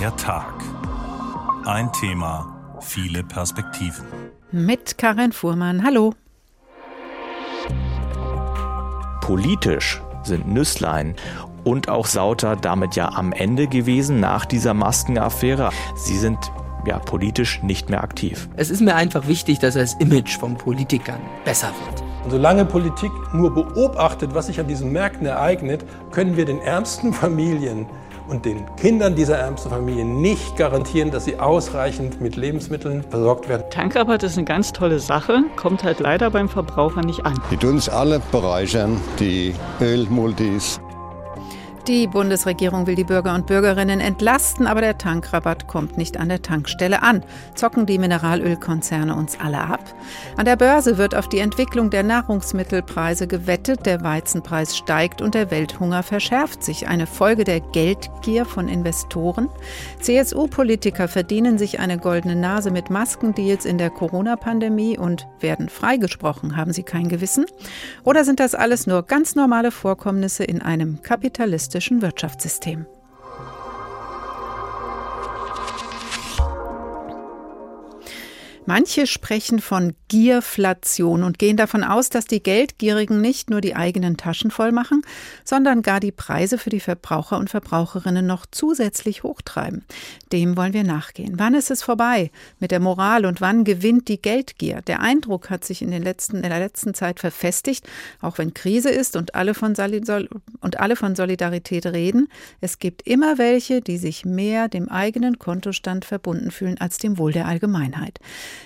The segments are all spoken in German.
Der Tag. Ein Thema, viele Perspektiven. Mit Karin Fuhrmann. Hallo. Politisch sind Nüsslein und auch Sauter damit ja am Ende gewesen nach dieser Maskenaffäre. Sie sind ja politisch nicht mehr aktiv. Es ist mir einfach wichtig, dass das Image von Politikern besser wird. Und solange Politik nur beobachtet, was sich an diesen Märkten ereignet, können wir den ärmsten Familien und den Kindern dieser ärmsten Familien nicht garantieren, dass sie ausreichend mit Lebensmitteln versorgt werden. Tankrabatt ist eine ganz tolle Sache, kommt halt leider beim Verbraucher nicht an. Die tun uns alle bereichern, die Ölmultis. Die Bundesregierung will die Bürger und Bürgerinnen entlasten, aber der Tankrabatt kommt nicht an der Tankstelle an. Zocken die Mineralölkonzerne uns alle ab? An der Börse wird auf die Entwicklung der Nahrungsmittelpreise gewettet, der Weizenpreis steigt und der Welthunger verschärft sich. Eine Folge der Geldgier von Investoren? CSU-Politiker verdienen sich eine goldene Nase mit Maskendeals in der Corona-Pandemie und werden freigesprochen. Haben sie kein Gewissen? Oder sind das alles nur ganz normale Vorkommnisse in einem kapitalistischen kapitalistischen Wirtschaftssystem. Manche sprechen von Gierflation und gehen davon aus, dass die Geldgierigen nicht nur die eigenen Taschen voll machen, sondern gar die Preise für die Verbraucher und Verbraucherinnen noch zusätzlich hochtreiben. Dem wollen wir nachgehen. Wann ist es vorbei mit der Moral und wann gewinnt die Geldgier? Der Eindruck hat sich in, den letzten, in der letzten Zeit verfestigt, auch wenn Krise ist und alle, von und alle von Solidarität reden. Es gibt immer welche, die sich mehr dem eigenen Kontostand verbunden fühlen als dem Wohl der Allgemeinheit.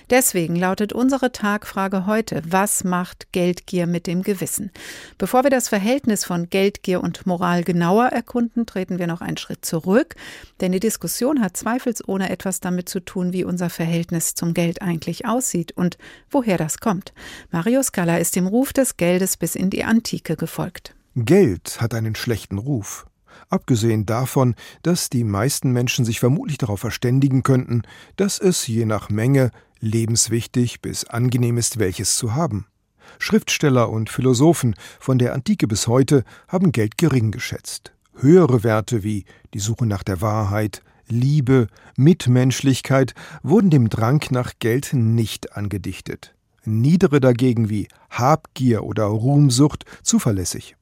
Deswegen lautet unsere Tagfrage heute, was macht Geldgier mit dem Gewissen? Bevor wir das Verhältnis von Geldgier und Moral genauer erkunden, treten wir noch einen Schritt zurück, denn die Diskussion hat zweifelsohne etwas damit zu tun, wie unser Verhältnis zum Geld eigentlich aussieht und woher das kommt. Mario Scala ist dem Ruf des Geldes bis in die Antike gefolgt. Geld hat einen schlechten Ruf. Abgesehen davon, dass die meisten Menschen sich vermutlich darauf verständigen könnten, dass es je nach Menge lebenswichtig bis angenehm ist, welches zu haben. Schriftsteller und Philosophen von der Antike bis heute haben Geld gering geschätzt. Höhere Werte wie die Suche nach der Wahrheit, Liebe, Mitmenschlichkeit wurden dem Drang nach Geld nicht angedichtet. Niedere dagegen wie Habgier oder Ruhmsucht zuverlässig.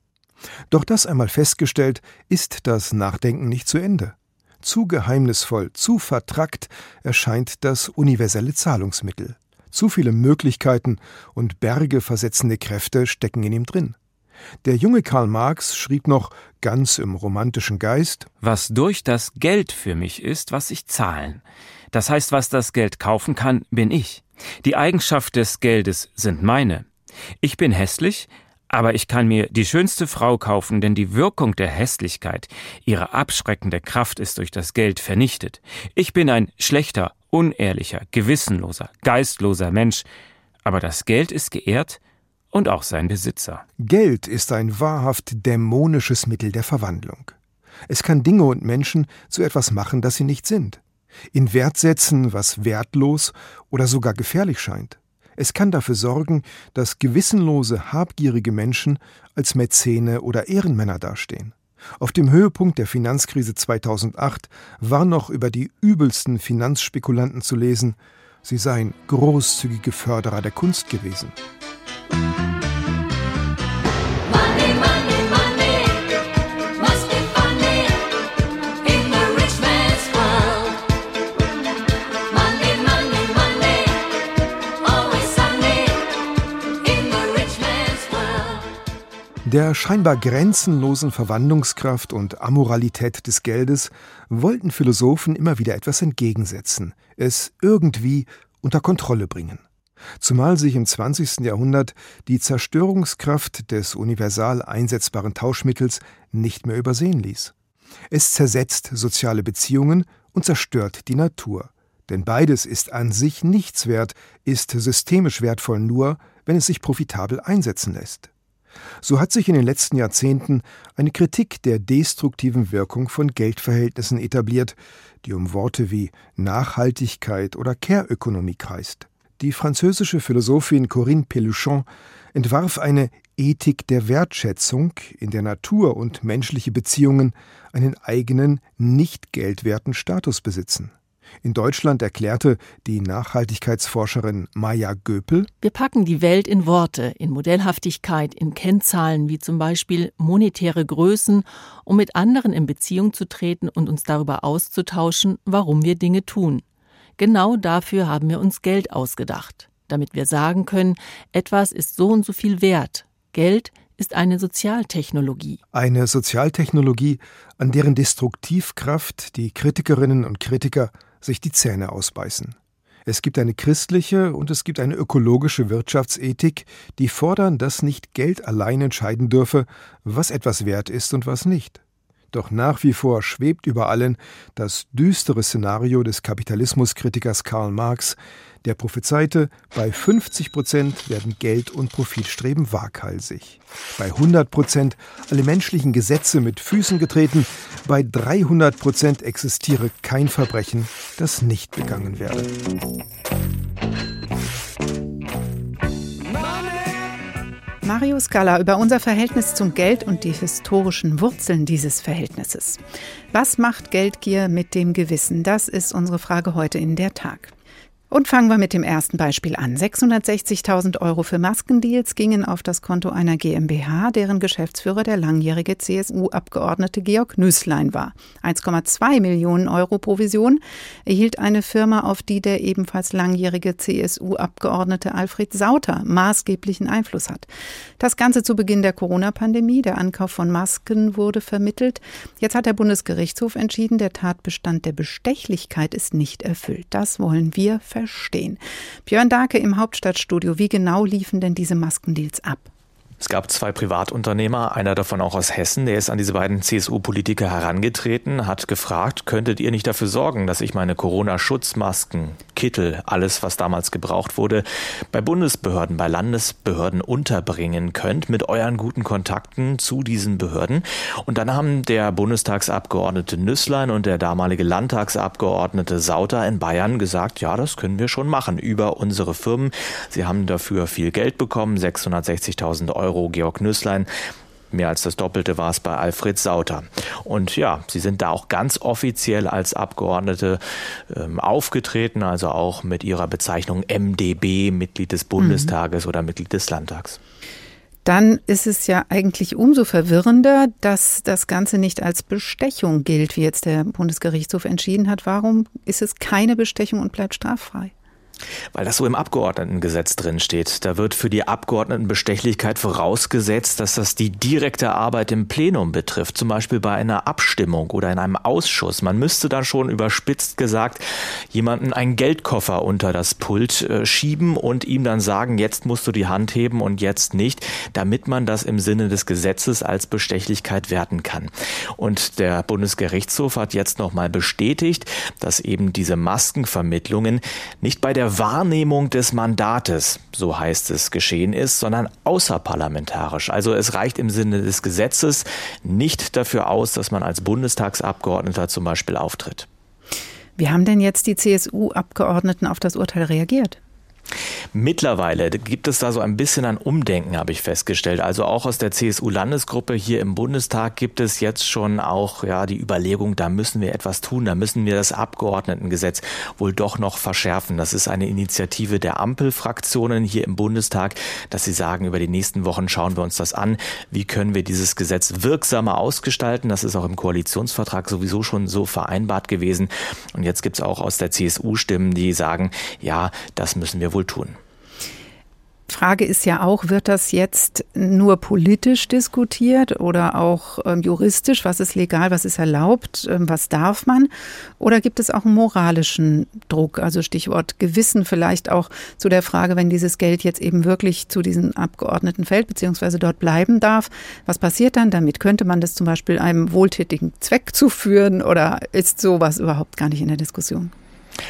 Doch das einmal festgestellt, ist das Nachdenken nicht zu Ende. Zu geheimnisvoll, zu vertrackt erscheint das universelle Zahlungsmittel. Zu viele Möglichkeiten und Berge versetzende Kräfte stecken in ihm drin. Der junge Karl Marx schrieb noch ganz im romantischen Geist Was durch das Geld für mich ist, was ich zahlen. Das heißt, was das Geld kaufen kann, bin ich. Die Eigenschaft des Geldes sind meine. Ich bin hässlich, aber ich kann mir die schönste Frau kaufen, denn die Wirkung der Hässlichkeit, ihre abschreckende Kraft ist durch das Geld vernichtet. Ich bin ein schlechter, unehrlicher, gewissenloser, geistloser Mensch, aber das Geld ist geehrt und auch sein Besitzer. Geld ist ein wahrhaft dämonisches Mittel der Verwandlung. Es kann Dinge und Menschen zu etwas machen, das sie nicht sind. In Wert setzen, was wertlos oder sogar gefährlich scheint. Es kann dafür sorgen, dass gewissenlose, habgierige Menschen als Mäzene oder Ehrenmänner dastehen. Auf dem Höhepunkt der Finanzkrise 2008 war noch über die übelsten Finanzspekulanten zu lesen, sie seien großzügige Förderer der Kunst gewesen. Der scheinbar grenzenlosen Verwandlungskraft und Amoralität des Geldes wollten Philosophen immer wieder etwas entgegensetzen, es irgendwie unter Kontrolle bringen. Zumal sich im 20. Jahrhundert die Zerstörungskraft des universal einsetzbaren Tauschmittels nicht mehr übersehen ließ. Es zersetzt soziale Beziehungen und zerstört die Natur. Denn beides ist an sich nichts wert, ist systemisch wertvoll nur, wenn es sich profitabel einsetzen lässt. So hat sich in den letzten Jahrzehnten eine Kritik der destruktiven Wirkung von Geldverhältnissen etabliert, die um Worte wie Nachhaltigkeit oder Care-Ökonomie kreist. Die französische Philosophin Corinne Peluchon entwarf eine Ethik der Wertschätzung, in der Natur und menschliche Beziehungen einen eigenen, nicht geldwerten Status besitzen. In Deutschland erklärte die Nachhaltigkeitsforscherin Maja Göpel Wir packen die Welt in Worte, in Modellhaftigkeit, in Kennzahlen wie zum Beispiel monetäre Größen, um mit anderen in Beziehung zu treten und uns darüber auszutauschen, warum wir Dinge tun. Genau dafür haben wir uns Geld ausgedacht, damit wir sagen können, etwas ist so und so viel wert. Geld ist eine Sozialtechnologie. Eine Sozialtechnologie, an deren Destruktivkraft die Kritikerinnen und Kritiker sich die Zähne ausbeißen. Es gibt eine christliche und es gibt eine ökologische Wirtschaftsethik, die fordern, dass nicht Geld allein entscheiden dürfe, was etwas wert ist und was nicht. Doch nach wie vor schwebt über allen das düstere Szenario des Kapitalismuskritikers Karl Marx, der prophezeite, bei 50 Prozent werden Geld und Profitstreben waghalsig. Bei 100 Prozent alle menschlichen Gesetze mit Füßen getreten. Bei 300 Prozent existiere kein Verbrechen, das nicht begangen werde. Mario Scala über unser Verhältnis zum Geld und die historischen Wurzeln dieses Verhältnisses. Was macht Geldgier mit dem Gewissen? Das ist unsere Frage heute in der Tag. Und fangen wir mit dem ersten Beispiel an. 660.000 Euro für Maskendeals gingen auf das Konto einer GmbH, deren Geschäftsführer der langjährige CSU-Abgeordnete Georg Nüßlein war. 1,2 Millionen Euro Provision erhielt eine Firma, auf die der ebenfalls langjährige CSU-Abgeordnete Alfred Sauter maßgeblichen Einfluss hat. Das Ganze zu Beginn der Corona-Pandemie. Der Ankauf von Masken wurde vermittelt. Jetzt hat der Bundesgerichtshof entschieden, der Tatbestand der Bestechlichkeit ist nicht erfüllt. Das wollen wir verstehen verstehen. Björn Darke im Hauptstadtstudio, wie genau liefen denn diese Maskendeals ab? Es gab zwei Privatunternehmer, einer davon auch aus Hessen, der ist an diese beiden CSU-Politiker herangetreten, hat gefragt, könntet ihr nicht dafür sorgen, dass ich meine Corona-Schutzmasken, Kittel, alles, was damals gebraucht wurde, bei Bundesbehörden, bei Landesbehörden unterbringen könnt, mit euren guten Kontakten zu diesen Behörden. Und dann haben der Bundestagsabgeordnete Nüsslein und der damalige Landtagsabgeordnete Sauter in Bayern gesagt, ja, das können wir schon machen über unsere Firmen. Sie haben dafür viel Geld bekommen, 660.000 Euro Euro Georg Nüßlein. Mehr als das Doppelte war es bei Alfred Sauter. Und ja, sie sind da auch ganz offiziell als Abgeordnete ähm, aufgetreten, also auch mit ihrer Bezeichnung MdB, Mitglied des Bundestages mhm. oder Mitglied des Landtags. Dann ist es ja eigentlich umso verwirrender, dass das Ganze nicht als Bestechung gilt, wie jetzt der Bundesgerichtshof entschieden hat. Warum ist es keine Bestechung und bleibt straffrei? Weil das so im Abgeordnetengesetz drin steht. Da wird für die Abgeordnetenbestechlichkeit vorausgesetzt, dass das die direkte Arbeit im Plenum betrifft, zum Beispiel bei einer Abstimmung oder in einem Ausschuss. Man müsste da schon überspitzt gesagt jemanden einen Geldkoffer unter das Pult äh, schieben und ihm dann sagen, jetzt musst du die Hand heben und jetzt nicht, damit man das im Sinne des Gesetzes als Bestechlichkeit werten kann. Und der Bundesgerichtshof hat jetzt nochmal bestätigt, dass eben diese Maskenvermittlungen nicht bei der Wahrnehmung des Mandates, so heißt es, geschehen ist, sondern außerparlamentarisch. Also es reicht im Sinne des Gesetzes nicht dafür aus, dass man als Bundestagsabgeordneter zum Beispiel auftritt. Wie haben denn jetzt die CSU-Abgeordneten auf das Urteil reagiert? Mittlerweile gibt es da so ein bisschen ein Umdenken, habe ich festgestellt. Also auch aus der CSU-Landesgruppe hier im Bundestag gibt es jetzt schon auch ja die Überlegung, da müssen wir etwas tun, da müssen wir das Abgeordnetengesetz wohl doch noch verschärfen. Das ist eine Initiative der Ampelfraktionen hier im Bundestag, dass sie sagen, über die nächsten Wochen schauen wir uns das an. Wie können wir dieses Gesetz wirksamer ausgestalten? Das ist auch im Koalitionsvertrag sowieso schon so vereinbart gewesen. Und jetzt gibt es auch aus der CSU Stimmen, die sagen, ja, das müssen wir wohl tun. Frage ist ja auch, wird das jetzt nur politisch diskutiert oder auch ähm, juristisch? Was ist legal, was ist erlaubt, ähm, was darf man? Oder gibt es auch einen moralischen Druck? Also Stichwort Gewissen vielleicht auch zu der Frage, wenn dieses Geld jetzt eben wirklich zu diesen Abgeordneten fällt, beziehungsweise dort bleiben darf. Was passiert dann damit? Könnte man das zum Beispiel einem wohltätigen Zweck zuführen oder ist sowas überhaupt gar nicht in der Diskussion?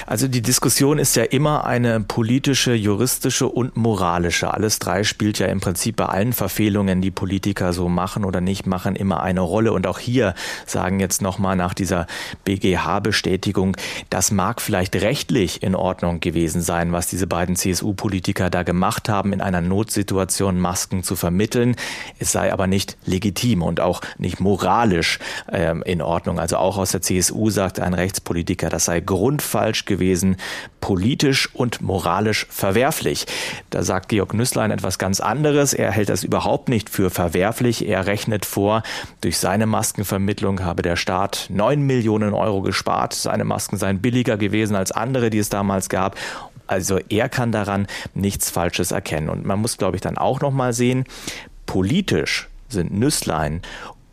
Also die Diskussion ist ja immer eine politische, juristische und moralische. Alles drei spielt ja im Prinzip bei allen Verfehlungen, die Politiker so machen oder nicht machen, immer eine Rolle. Und auch hier sagen jetzt nochmal nach dieser BGH-Bestätigung, das mag vielleicht rechtlich in Ordnung gewesen sein, was diese beiden CSU-Politiker da gemacht haben, in einer Notsituation Masken zu vermitteln. Es sei aber nicht legitim und auch nicht moralisch äh, in Ordnung. Also auch aus der CSU sagt ein Rechtspolitiker, das sei grundfalsch falsch gewesen, politisch und moralisch verwerflich. Da sagt Georg Nüsslein etwas ganz anderes. Er hält das überhaupt nicht für verwerflich. Er rechnet vor, durch seine Maskenvermittlung habe der Staat neun Millionen Euro gespart. Seine Masken seien billiger gewesen als andere, die es damals gab. Also er kann daran nichts Falsches erkennen. Und man muss, glaube ich, dann auch noch mal sehen, politisch sind Nüsslein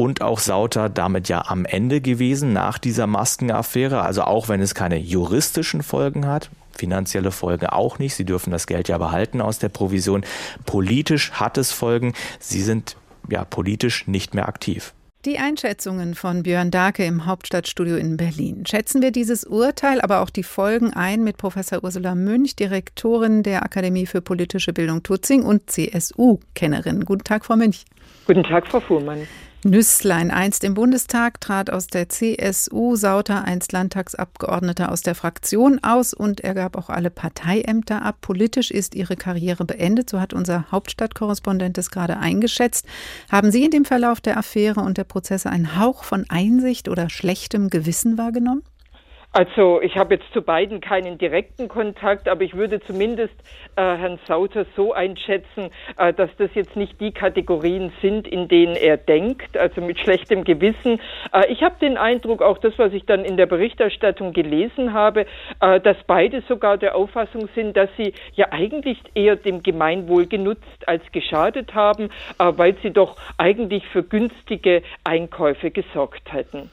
und auch Sauter damit ja am Ende gewesen nach dieser Maskenaffäre. Also auch wenn es keine juristischen Folgen hat, finanzielle Folgen auch nicht. Sie dürfen das Geld ja behalten aus der Provision. Politisch hat es Folgen. Sie sind ja politisch nicht mehr aktiv. Die Einschätzungen von Björn Darke im Hauptstadtstudio in Berlin. Schätzen wir dieses Urteil, aber auch die Folgen ein mit Professor Ursula Münch, Direktorin der Akademie für politische Bildung Tutzing und CSU-Kennerin. Guten Tag, Frau Münch. Guten Tag, Frau Fuhrmann. Nüsslein, einst im Bundestag, trat aus der CSU, Sauter, einst Landtagsabgeordneter aus der Fraktion aus und er gab auch alle Parteiämter ab. Politisch ist ihre Karriere beendet, so hat unser Hauptstadtkorrespondent es gerade eingeschätzt. Haben Sie in dem Verlauf der Affäre und der Prozesse einen Hauch von Einsicht oder schlechtem Gewissen wahrgenommen? Also ich habe jetzt zu beiden keinen direkten Kontakt, aber ich würde zumindest äh, Herrn Sauter so einschätzen, äh, dass das jetzt nicht die Kategorien sind, in denen er denkt, also mit schlechtem Gewissen. Äh, ich habe den Eindruck, auch das, was ich dann in der Berichterstattung gelesen habe, äh, dass beide sogar der Auffassung sind, dass sie ja eigentlich eher dem Gemeinwohl genutzt als geschadet haben, äh, weil sie doch eigentlich für günstige Einkäufe gesorgt hätten.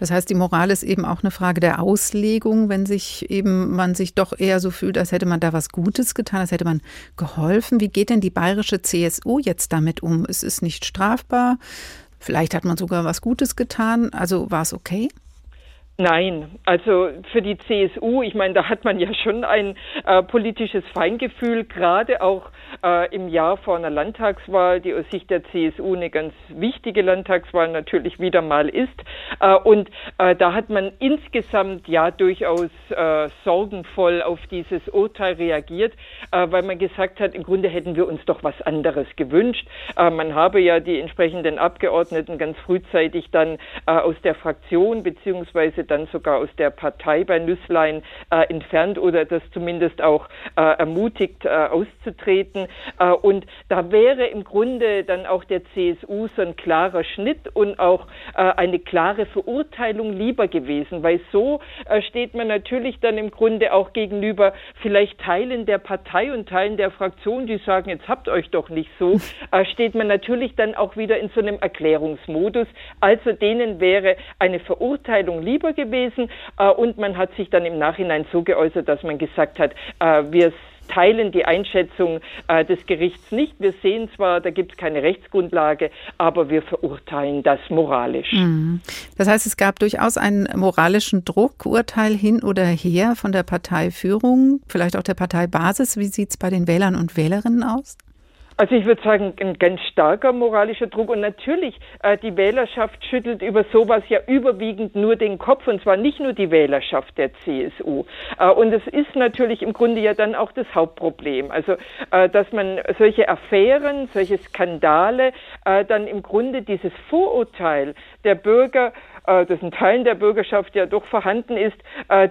Das heißt, die Moral ist eben auch eine Frage der Auslegung, wenn sich eben man sich doch eher so fühlt, als hätte man da was Gutes getan, als hätte man geholfen. Wie geht denn die bayerische CSU jetzt damit um? Es ist nicht strafbar. Vielleicht hat man sogar was Gutes getan. Also war es okay? Nein, also für die CSU, ich meine, da hat man ja schon ein äh, politisches Feingefühl, gerade auch äh, im Jahr vor einer Landtagswahl, die aus Sicht der CSU eine ganz wichtige Landtagswahl natürlich wieder mal ist. Äh, und äh, da hat man insgesamt ja durchaus äh, sorgenvoll auf dieses Urteil reagiert, äh, weil man gesagt hat, im Grunde hätten wir uns doch was anderes gewünscht. man habe ja die entsprechenden Abgeordneten ganz frühzeitig dann aus der Fraktion beziehungsweise dann sogar aus der Partei bei Nüsslein äh, entfernt oder das zumindest auch äh, ermutigt, äh, auszutreten. Äh, und da wäre im Grunde dann auch der CSU so ein klarer Schnitt und auch äh, eine klare Verurteilung lieber gewesen, weil so äh, steht man natürlich dann im Grunde auch gegenüber vielleicht Teilen der Partei und Teilen der Fraktion, die sagen, jetzt habt euch doch nicht so, steht man natürlich dann auch wieder in so einem Erklärungsmodus. Also denen wäre eine Verurteilung lieber gewesen äh, und man hat sich dann im Nachhinein so geäußert, dass man gesagt hat, äh, wir teilen die Einschätzung äh, des Gerichts nicht. Wir sehen zwar, da gibt es keine Rechtsgrundlage, aber wir verurteilen das moralisch. Mhm. Das heißt, es gab durchaus einen moralischen Druck, Urteil hin oder her von der Parteiführung, vielleicht auch der Parteibasis. Wie sieht es bei den Wählern und Wählerinnen aus? Also ich würde sagen, ein ganz starker moralischer Druck. Und natürlich, äh, die Wählerschaft schüttelt über sowas ja überwiegend nur den Kopf, und zwar nicht nur die Wählerschaft der CSU. Äh, und es ist natürlich im Grunde ja dann auch das Hauptproblem. Also, äh, dass man solche Affären, solche Skandale, dann im Grunde dieses Vorurteil der Bürger das in Teilen der Bürgerschaft ja doch vorhanden ist,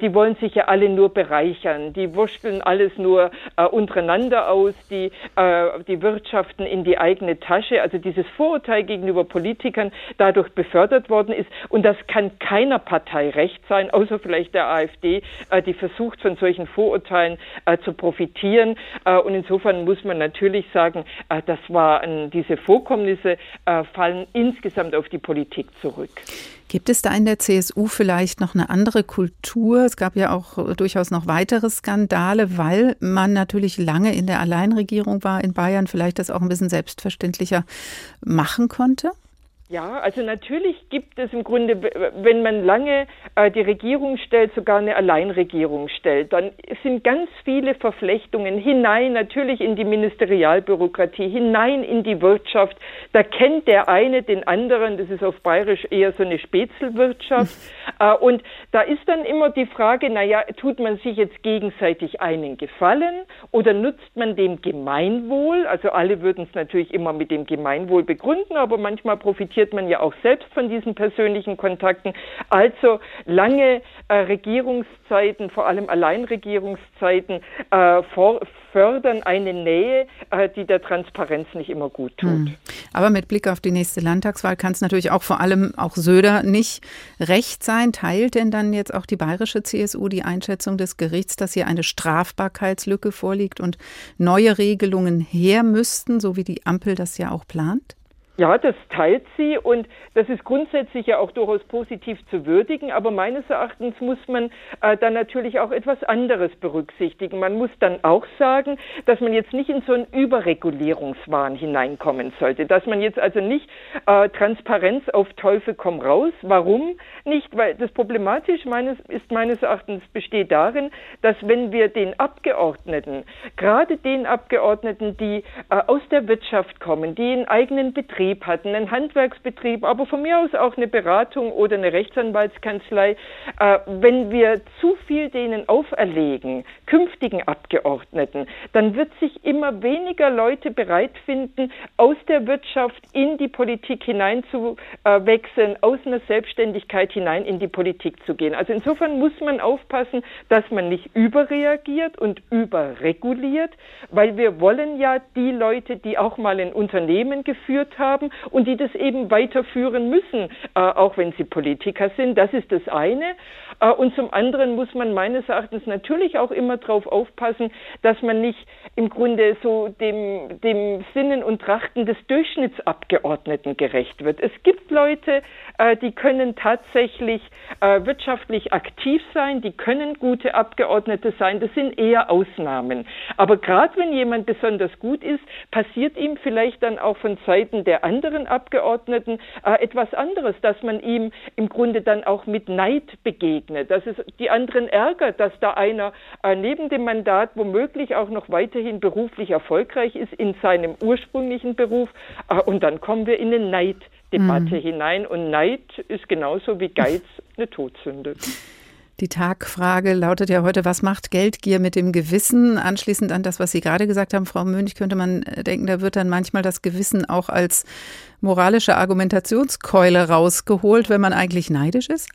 die wollen sich ja alle nur bereichern. Die wursteln alles nur untereinander aus, die, die wirtschaften in die eigene Tasche. Also dieses Vorurteil gegenüber Politikern dadurch befördert worden ist. Und das kann keiner Partei recht sein, außer vielleicht der AfD, die versucht, von solchen Vorurteilen zu profitieren. Und insofern muss man natürlich sagen, das waren diese Vorkommnisse fallen insgesamt auf die Politik zurück. Gibt es da in der CSU vielleicht noch eine andere Kultur? Es gab ja auch durchaus noch weitere Skandale, weil man natürlich lange in der Alleinregierung war in Bayern, vielleicht das auch ein bisschen selbstverständlicher machen konnte? Ja, also natürlich gibt es im Grunde, wenn man lange äh, die Regierung stellt, sogar eine Alleinregierung stellt, dann sind ganz viele Verflechtungen hinein, natürlich in die Ministerialbürokratie, hinein in die Wirtschaft. Da kennt der eine den anderen, das ist auf Bayerisch eher so eine Spätzelwirtschaft. äh, und da ist dann immer die Frage, naja, tut man sich jetzt gegenseitig einen Gefallen oder nutzt man dem Gemeinwohl? Also alle würden es natürlich immer mit dem Gemeinwohl begründen, aber manchmal profitiert profitiert man ja auch selbst von diesen persönlichen Kontakten. Also lange äh, Regierungszeiten, vor allem Alleinregierungszeiten, äh, vor, fördern eine Nähe, äh, die der Transparenz nicht immer gut tut. Hm. Aber mit Blick auf die nächste Landtagswahl kann es natürlich auch vor allem auch Söder nicht recht sein. Teilt denn dann jetzt auch die bayerische CSU die Einschätzung des Gerichts, dass hier eine Strafbarkeitslücke vorliegt und neue Regelungen her müssten, so wie die Ampel das ja auch plant? Ja, das teilt sie und das ist grundsätzlich ja auch durchaus positiv zu würdigen, aber meines Erachtens muss man äh, dann natürlich auch etwas anderes berücksichtigen. Man muss dann auch sagen, dass man jetzt nicht in so einen Überregulierungswahn hineinkommen sollte, dass man jetzt also nicht äh, Transparenz auf Teufel komm raus. Warum nicht? Weil das problematisch meines, ist meines Erachtens besteht darin, dass wenn wir den Abgeordneten, gerade den Abgeordneten, die äh, aus der Wirtschaft kommen, die einen eigenen Betrieb Betrieb hatten, einen Handwerksbetrieb, aber von mir aus auch eine Beratung oder eine Rechtsanwaltskanzlei, äh, wenn wir zu viel denen auferlegen, künftigen Abgeordneten, dann wird sich immer weniger Leute bereit finden, aus der Wirtschaft in die Politik hineinzuwechseln, aus einer Selbstständigkeit hinein in die Politik zu gehen. Also insofern muss man aufpassen, dass man nicht überreagiert und überreguliert, weil wir wollen ja die Leute, die auch mal ein Unternehmen geführt haben, haben und die das eben weiterführen müssen, äh, auch wenn sie Politiker sind. Das ist das eine. Äh, und zum anderen muss man meines Erachtens natürlich auch immer darauf aufpassen, dass man nicht im Grunde so dem, dem Sinnen und Trachten des Durchschnittsabgeordneten gerecht wird. Es gibt Leute, die können tatsächlich äh, wirtschaftlich aktiv sein, die können gute Abgeordnete sein. Das sind eher Ausnahmen. Aber gerade wenn jemand besonders gut ist, passiert ihm vielleicht dann auch von Seiten der anderen Abgeordneten äh, etwas anderes, dass man ihm im Grunde dann auch mit Neid begegnet, dass es die anderen ärgert, dass da einer äh, neben dem Mandat womöglich auch noch weiterhin beruflich erfolgreich ist in seinem ursprünglichen Beruf äh, und dann kommen wir in eine Neiddebatte mhm. hinein und Neid ist genauso wie Geiz eine Todsünde. Die Tagfrage lautet ja heute, was macht Geldgier mit dem Gewissen? Anschließend an das, was Sie gerade gesagt haben, Frau Münch, könnte man denken, da wird dann manchmal das Gewissen auch als moralische Argumentationskeule rausgeholt, wenn man eigentlich neidisch ist?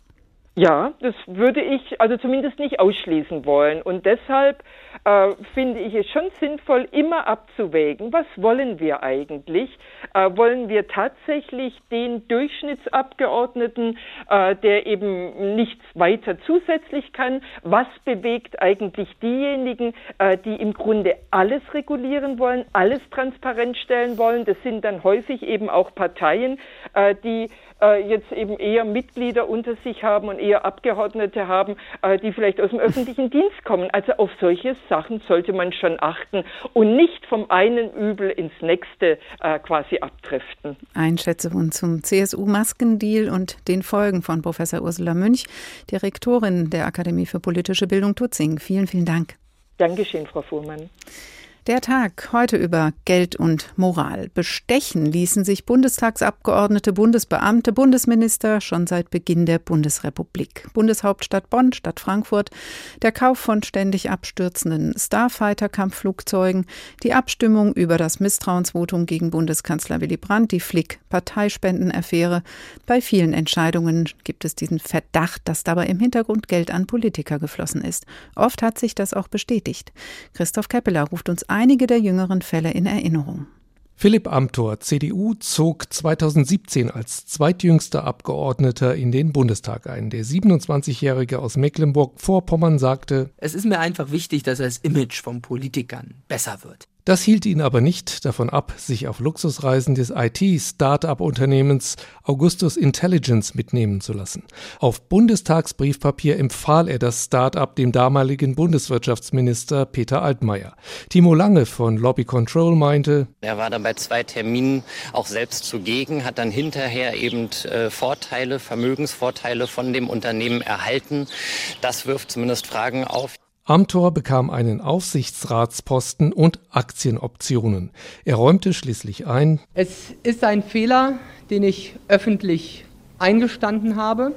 Ja, das würde ich also zumindest nicht ausschließen wollen. Und deshalb äh, finde ich es schon sinnvoll, immer abzuwägen, was wollen wir eigentlich? Äh, wollen wir tatsächlich den Durchschnittsabgeordneten, äh, der eben nichts weiter zusätzlich kann? Was bewegt eigentlich diejenigen, äh, die im Grunde alles regulieren wollen, alles transparent stellen wollen? Das sind dann häufig eben auch Parteien, äh, die jetzt eben eher Mitglieder unter sich haben und eher Abgeordnete haben, äh, die vielleicht aus dem öffentlichen Dienst kommen. Also auf solche Sachen sollte man schon achten und nicht vom einen Übel ins nächste äh, quasi abdriften. Einschätzung zum CSU-Maskendeal und den Folgen von Professor Ursula Münch, Direktorin der Akademie für politische Bildung Tutzing. Vielen, vielen Dank. Dankeschön, Frau Fuhrmann. Der Tag heute über Geld und Moral. Bestechen ließen sich Bundestagsabgeordnete, Bundesbeamte, Bundesminister schon seit Beginn der Bundesrepublik. Bundeshauptstadt Bonn, Stadt Frankfurt, der Kauf von ständig abstürzenden Starfighter-Kampfflugzeugen, die Abstimmung über das Misstrauensvotum gegen Bundeskanzler Willy Brandt, die Flick-Parteispendenaffäre. Bei vielen Entscheidungen gibt es diesen Verdacht, dass dabei im Hintergrund Geld an Politiker geflossen ist. Oft hat sich das auch bestätigt. Christoph Keppeler ruft uns einige der jüngeren Fälle in Erinnerung. Philipp Amthor, CDU, zog 2017 als zweitjüngster Abgeordneter in den Bundestag ein. Der 27-Jährige aus Mecklenburg-Vorpommern sagte: Es ist mir einfach wichtig, dass das Image von Politikern besser wird. Das hielt ihn aber nicht davon ab, sich auf Luxusreisen des IT-Startup-Unternehmens Augustus Intelligence mitnehmen zu lassen. Auf Bundestagsbriefpapier empfahl er das Startup dem damaligen Bundeswirtschaftsminister Peter Altmaier. Timo Lange von Lobby Control meinte, er war dann bei zwei Terminen auch selbst zugegen, hat dann hinterher eben äh, Vorteile, Vermögensvorteile von dem Unternehmen erhalten. Das wirft zumindest Fragen auf. Amthor bekam einen Aufsichtsratsposten und Aktienoptionen. Er räumte schließlich ein. Es ist ein Fehler, den ich öffentlich eingestanden habe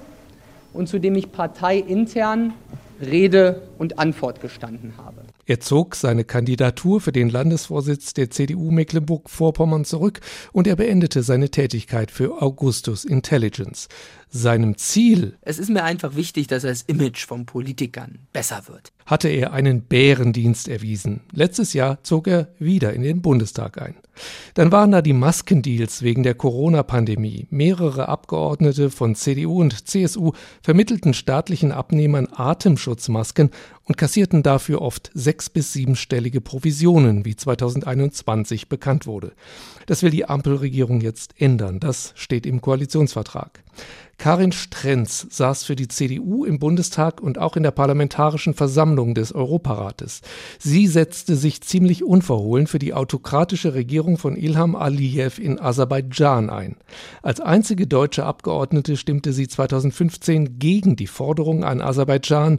und zu dem ich parteiintern Rede und Antwort gestanden habe. Er zog seine Kandidatur für den Landesvorsitz der CDU Mecklenburg-Vorpommern zurück und er beendete seine Tätigkeit für Augustus Intelligence. Seinem Ziel Es ist mir einfach wichtig, dass das Image von Politikern besser wird. hatte er einen Bärendienst erwiesen. Letztes Jahr zog er wieder in den Bundestag ein. Dann waren da die Maskendeals wegen der Corona-Pandemie. Mehrere Abgeordnete von CDU und CSU vermittelten staatlichen Abnehmern Atemschutzmasken und kassierten dafür oft sechs- bis siebenstellige Provisionen, wie 2021 bekannt wurde. Das will die Ampelregierung jetzt ändern. Das steht im Koalitionsvertrag. Karin Strenz saß für die CDU im Bundestag und auch in der Parlamentarischen Versammlung des Europarates. Sie setzte sich ziemlich unverhohlen für die autokratische Regierung von Ilham Aliyev in Aserbaidschan ein. Als einzige deutsche Abgeordnete stimmte sie 2015 gegen die Forderung an Aserbaidschan,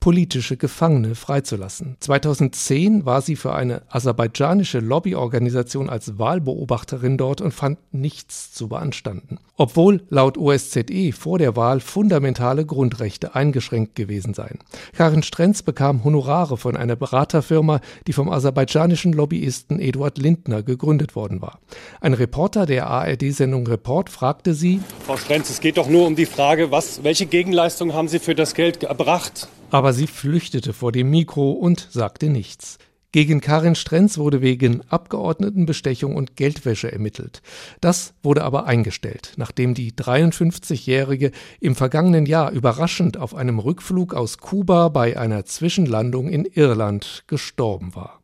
politische Gefangene freizulassen. 2010 war sie für eine aserbaidschanische Lobbyorganisation als Wahlbeobachterin dort und fand nichts zu beanstanden. Obwohl laut OSZE vor der Wahl fundamentale Grundrechte eingeschränkt gewesen seien. Karin Strenz bekam Honorare von einer Beraterfirma, die vom aserbaidschanischen Lobbyisten Eduard Lindner gegründet worden war. Ein Reporter der ARD-Sendung Report fragte sie, Frau Strenz, es geht doch nur um die Frage, was, welche Gegenleistung haben Sie für das Geld erbracht? Aber sie flüchtete vor dem Mikro und sagte nichts. Gegen Karin Strenz wurde wegen Abgeordnetenbestechung und Geldwäsche ermittelt. Das wurde aber eingestellt, nachdem die 53-Jährige im vergangenen Jahr überraschend auf einem Rückflug aus Kuba bei einer Zwischenlandung in Irland gestorben war.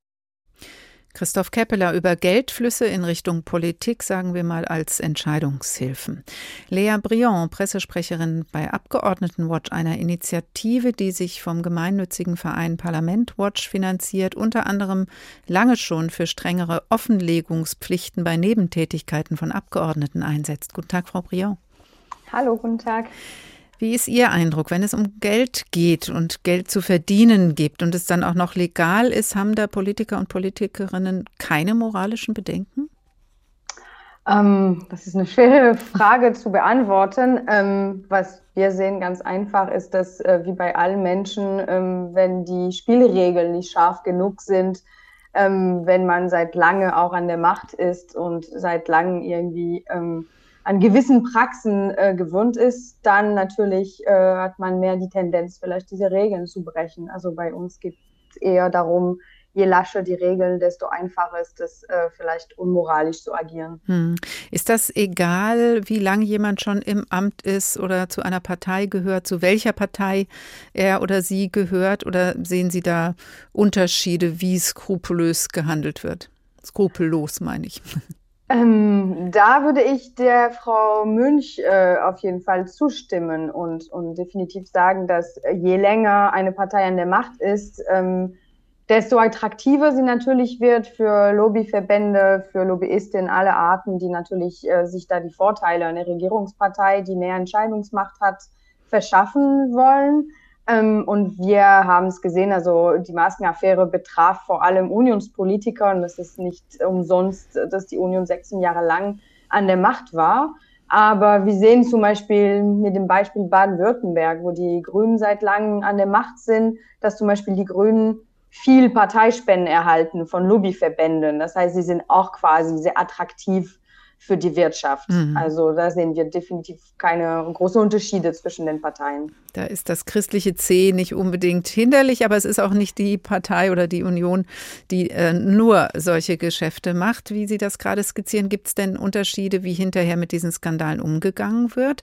Christoph Keppeler über Geldflüsse in Richtung Politik, sagen wir mal als Entscheidungshilfen. Lea Briand, Pressesprecherin bei Abgeordnetenwatch, einer Initiative, die sich vom gemeinnützigen Verein Parlament Watch finanziert, unter anderem lange schon für strengere Offenlegungspflichten bei Nebentätigkeiten von Abgeordneten einsetzt. Guten Tag, Frau Briand. Hallo, guten Tag. Wie ist Ihr Eindruck, wenn es um Geld geht und Geld zu verdienen gibt und es dann auch noch legal ist, haben da Politiker und Politikerinnen keine moralischen Bedenken? Ähm, das ist eine schwere Frage zu beantworten. Ähm, was wir sehen ganz einfach ist, dass äh, wie bei allen Menschen, ähm, wenn die Spielregeln nicht scharf genug sind, ähm, wenn man seit lange auch an der Macht ist und seit langem irgendwie ähm, an gewissen Praxen äh, gewöhnt ist, dann natürlich äh, hat man mehr die Tendenz, vielleicht diese Regeln zu brechen. Also bei uns geht es eher darum, je lascher die Regeln, desto einfacher ist es, äh, vielleicht unmoralisch zu agieren. Hm. Ist das egal, wie lange jemand schon im Amt ist oder zu einer Partei gehört, zu welcher Partei er oder sie gehört? Oder sehen Sie da Unterschiede, wie skrupulös gehandelt wird? Skrupellos, meine ich. Ähm, da würde ich der Frau Münch äh, auf jeden Fall zustimmen und, und definitiv sagen, dass je länger eine Partei an der Macht ist, ähm, desto attraktiver sie natürlich wird für Lobbyverbände, für Lobbyistinnen aller Arten, die natürlich äh, sich da die Vorteile einer Regierungspartei, die mehr Entscheidungsmacht hat, verschaffen wollen. Ähm, und wir haben es gesehen, also die Maskenaffäre betraf vor allem Unionspolitiker und es ist nicht umsonst, dass die Union 16 Jahre lang an der Macht war. Aber wir sehen zum Beispiel mit dem Beispiel Baden-Württemberg, wo die Grünen seit langem an der Macht sind, dass zum Beispiel die Grünen viel Parteispenden erhalten von Lobbyverbänden. Das heißt, sie sind auch quasi sehr attraktiv für die Wirtschaft. Mhm. Also da sehen wir definitiv keine großen Unterschiede zwischen den Parteien. Da ist das christliche C nicht unbedingt hinderlich, aber es ist auch nicht die Partei oder die Union, die äh, nur solche Geschäfte macht, wie Sie das gerade skizzieren. Gibt es denn Unterschiede, wie hinterher mit diesen Skandalen umgegangen wird?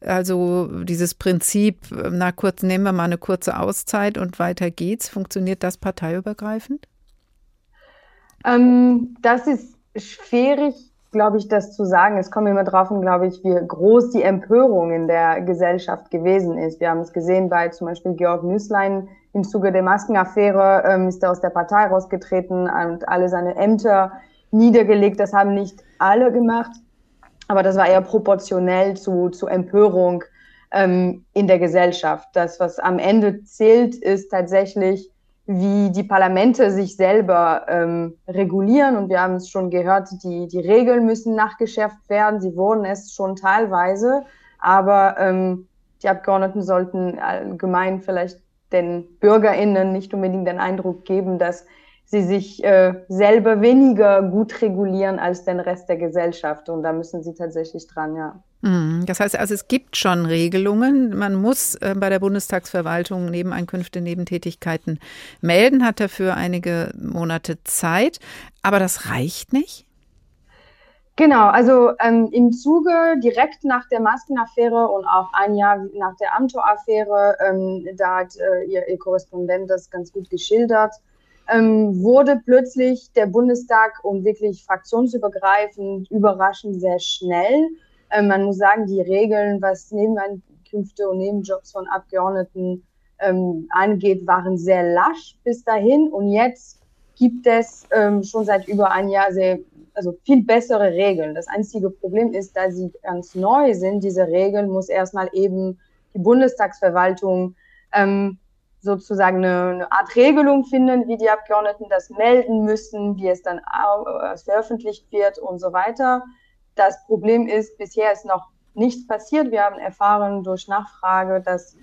Also dieses Prinzip, na kurz, nehmen wir mal eine kurze Auszeit und weiter geht's. Funktioniert das parteiübergreifend? Ähm, das ist schwierig, glaube ich, das zu sagen. Es kommt immer drauf an, glaube ich, wie groß die Empörung in der Gesellschaft gewesen ist. Wir haben es gesehen bei zum Beispiel Georg Nüßlein im Zuge der Maskenaffäre, ähm, ist er aus der Partei rausgetreten und alle seine Ämter niedergelegt. Das haben nicht alle gemacht, aber das war eher proportionell zu, zu Empörung ähm, in der Gesellschaft. Das, was am Ende zählt, ist tatsächlich, wie die Parlamente sich selber ähm, regulieren. Und wir haben es schon gehört, die, die Regeln müssen nachgeschärft werden. Sie wurden es schon teilweise, aber ähm, die Abgeordneten sollten allgemein vielleicht den BürgerInnen nicht unbedingt den Eindruck geben, dass sie sich äh, selber weniger gut regulieren als den Rest der Gesellschaft. Und da müssen sie tatsächlich dran, ja. Mhm. Das heißt also, es gibt schon Regelungen. Man muss äh, bei der Bundestagsverwaltung Nebeneinkünfte, Nebentätigkeiten melden, hat dafür einige Monate Zeit. Aber das reicht nicht? Genau, also ähm, im Zuge direkt nach der Maskenaffäre und auch ein Jahr nach der Amtor-Affäre, ähm, da hat äh, ihr, ihr Korrespondent das ganz gut geschildert, ähm, wurde plötzlich der Bundestag und wirklich fraktionsübergreifend überraschend sehr schnell. Ähm, man muss sagen, die Regeln, was Nebeneinkünfte und Nebenjobs von Abgeordneten ähm, angeht, waren sehr lasch bis dahin. Und jetzt gibt es ähm, schon seit über ein Jahr sehr, also viel bessere Regeln. Das einzige Problem ist, dass sie ganz neu sind. Diese Regeln muss erstmal eben die Bundestagsverwaltung ähm, sozusagen eine, eine, Art Regelung finden, wie die Abgeordneten das melden müssen, wie es dann äh, veröffentlicht wird und so weiter. Das Problem ist, bisher ist noch nichts passiert. Wir haben erfahren durch Nachfrage, dass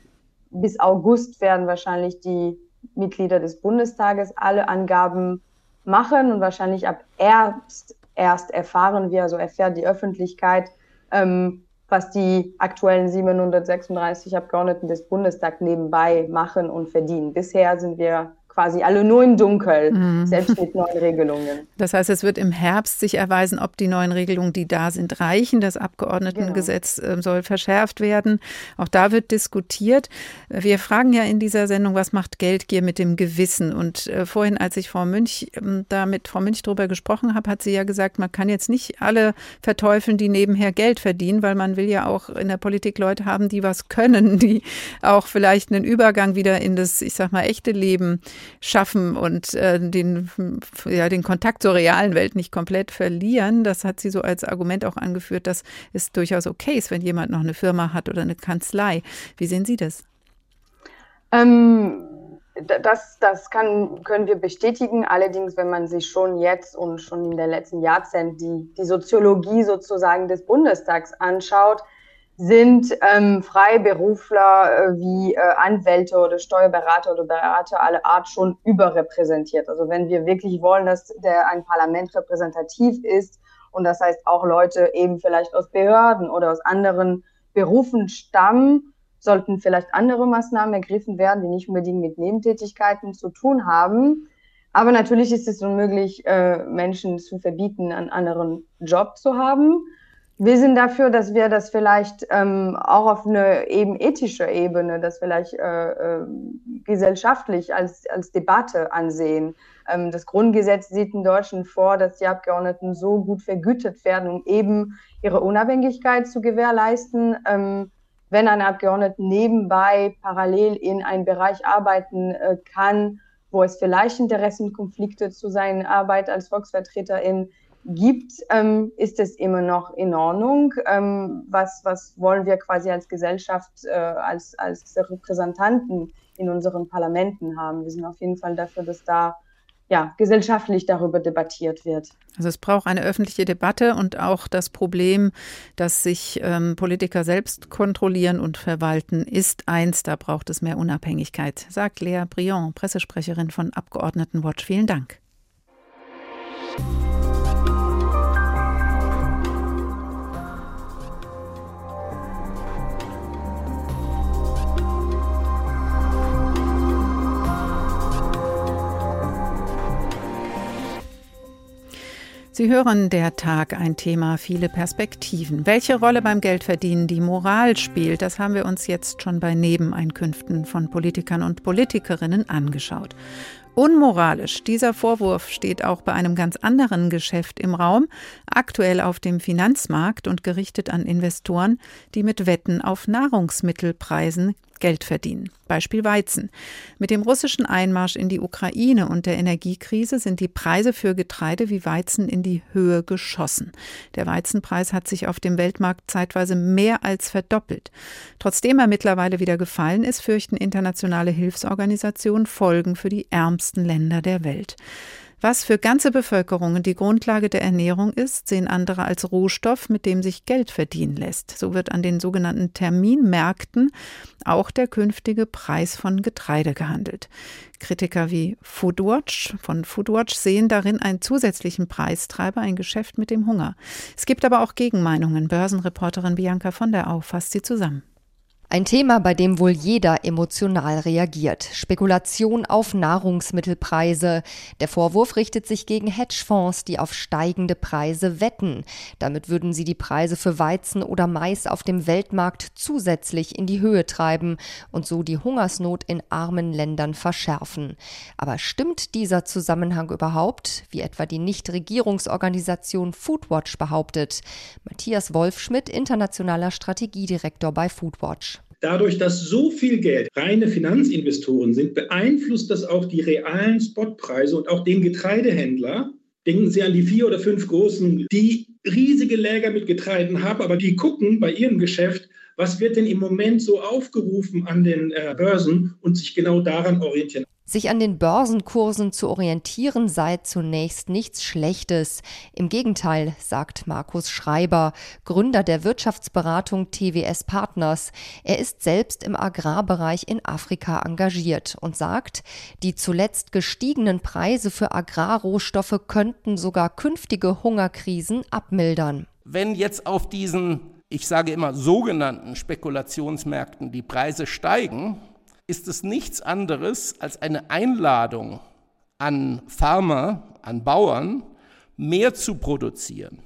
bis August werden wahrscheinlich die Mitglieder des Bundestages alle Angaben machen und wahrscheinlich ab Herbst erst erfahren wir, also erfährt die Öffentlichkeit, ähm, was die aktuellen 736 Abgeordneten des Bundestags nebenbei machen und verdienen. Bisher sind wir quasi alle nur im Dunkel, mhm. selbst mit neuen Regelungen. Das heißt, es wird im Herbst sich erweisen, ob die neuen Regelungen, die da sind, reichen. Das Abgeordnetengesetz genau. Ähm, soll verschärft werden. Auch da wird diskutiert. Wir fragen ja in dieser Sendung, was macht Geldgier mit dem Gewissen? Und äh, vorhin, als ich Frau Münch ähm, da mit Frau Münch drüber gesprochen habe, hat sie ja gesagt, man kann jetzt nicht alle verteufeln, die nebenher Geld verdienen, weil man will ja auch in der Politik Leute haben, die was können, die auch vielleicht einen Übergang wieder in das, ich sag mal, echte Leben schaffen und äh, den, ja, den Kontakt zur realen Welt nicht komplett verlieren. Das hat sie so als Argument auch angeführt, dass es durchaus okay ist, wenn jemand noch eine Firma hat oder eine Kanzlei. Wie sehen Sie das? Ähm, das, das kann, können wir bestätigen. Allerdings, wenn man sich schon jetzt und schon in den letzten Jahrzehnten die, die Soziologie sozusagen des Bundestags anschaut, sind ähm, Freiberufler äh, wie äh, Anwälte oder Steuerberater oder Berater aller Art schon überrepräsentiert. Also wenn wir wirklich wollen, dass der ein Parlament repräsentativ ist und das heißt auch Leute eben vielleicht aus Behörden oder aus anderen Berufen stammen, sollten vielleicht andere Maßnahmen ergriffen werden, die nicht unbedingt mit Nebentätigkeiten zu tun haben. Aber natürlich ist es unmöglich, äh, Menschen zu verbieten, einen anderen Job zu haben. Wir sind dafür, dass wir das vielleicht ähm, auch auf eine eben ethische Ebene, das vielleicht äh, äh, gesellschaftlich als, als Debatte ansehen. Ähm, das Grundgesetz sieht in Deutschland vor, dass die Abgeordneten so gut vergütet werden, um eben ihre Unabhängigkeit zu gewährleisten. Ähm, wenn ein Abgeordneter nebenbei parallel in einem Bereich arbeiten äh, kann, wo es vielleicht Interessenkonflikte zu seiner Arbeit als Volksvertreterin gibt, ähm, ist es immer noch in Ordnung. Ähm, was, was wollen wir quasi als Gesellschaft, äh, als, als Repräsentanten in unseren Parlamenten haben? Wir sind auf jeden Fall dafür, dass da ja, gesellschaftlich darüber debattiert wird. Also es braucht eine öffentliche Debatte und auch das Problem, dass sich ähm, Politiker selbst kontrollieren und verwalten, ist eins. Da braucht es mehr Unabhängigkeit, sagt Lea Briand, Pressesprecherin von Abgeordnetenwatch. Vielen Dank. Sie hören der Tag ein Thema, viele Perspektiven. Welche Rolle beim Geldverdienen die Moral spielt, das haben wir uns jetzt schon bei Nebeneinkünften von Politikern und Politikerinnen angeschaut. Unmoralisch. Dieser Vorwurf steht auch bei einem ganz anderen Geschäft im Raum, aktuell auf dem Finanzmarkt und gerichtet an Investoren, die mit Wetten auf Nahrungsmittelpreisen Geld verdienen. Beispiel Weizen. Mit dem russischen Einmarsch in die Ukraine und der Energiekrise sind die Preise für Getreide wie Weizen in die Höhe geschossen. Der Weizenpreis hat sich auf dem Weltmarkt zeitweise mehr als verdoppelt. Trotzdem er mittlerweile wieder gefallen ist, fürchten internationale Hilfsorganisationen Folgen für die ärmsten Länder der Welt. Was für ganze Bevölkerungen die Grundlage der Ernährung ist, sehen andere als Rohstoff, mit dem sich Geld verdienen lässt. So wird an den sogenannten Terminmärkten auch der künftige Preis von Getreide gehandelt. Kritiker wie Foodwatch von Foodwatch sehen darin einen zusätzlichen Preistreiber, ein Geschäft mit dem Hunger. Es gibt aber auch Gegenmeinungen. Börsenreporterin Bianca von der Au fasst sie zusammen. Ein Thema, bei dem wohl jeder emotional reagiert. Spekulation auf Nahrungsmittelpreise. Der Vorwurf richtet sich gegen Hedgefonds, die auf steigende Preise wetten. Damit würden sie die Preise für Weizen oder Mais auf dem Weltmarkt zusätzlich in die Höhe treiben und so die Hungersnot in armen Ländern verschärfen. Aber stimmt dieser Zusammenhang überhaupt, wie etwa die Nichtregierungsorganisation Foodwatch behauptet? Matthias Wolfschmidt, internationaler Strategiedirektor bei Foodwatch. Dadurch, dass so viel Geld reine Finanzinvestoren sind, beeinflusst das auch die realen Spotpreise und auch den Getreidehändler. Denken Sie an die vier oder fünf großen, die riesige Läger mit Getreiden haben, aber die gucken bei ihrem Geschäft, was wird denn im Moment so aufgerufen an den äh, Börsen und sich genau daran orientieren. Sich an den Börsenkursen zu orientieren sei zunächst nichts Schlechtes. Im Gegenteil, sagt Markus Schreiber, Gründer der Wirtschaftsberatung TWS Partners. Er ist selbst im Agrarbereich in Afrika engagiert und sagt, die zuletzt gestiegenen Preise für Agrarrohstoffe könnten sogar künftige Hungerkrisen abmildern. Wenn jetzt auf diesen, ich sage immer, sogenannten Spekulationsmärkten die Preise steigen, ist es nichts anderes als eine Einladung an Farmer, an Bauern, mehr zu produzieren.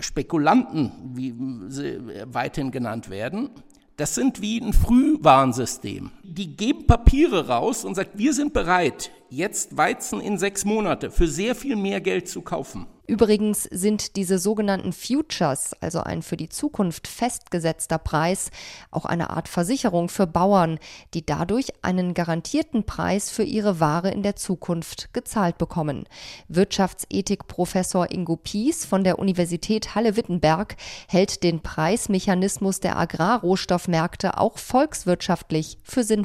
Spekulanten, wie sie weiterhin genannt werden, das sind wie ein Frühwarnsystem. Die geben Papiere raus und sagen, wir sind bereit, jetzt Weizen in sechs Monate für sehr viel mehr Geld zu kaufen. Übrigens sind diese sogenannten Futures, also ein für die Zukunft festgesetzter Preis, auch eine Art Versicherung für Bauern, die dadurch einen garantierten Preis für ihre Ware in der Zukunft gezahlt bekommen. Wirtschaftsethikprofessor Ingo Pies von der Universität Halle-Wittenberg hält den Preismechanismus der Agrarrohstoffmärkte auch volkswirtschaftlich für sinnvoll.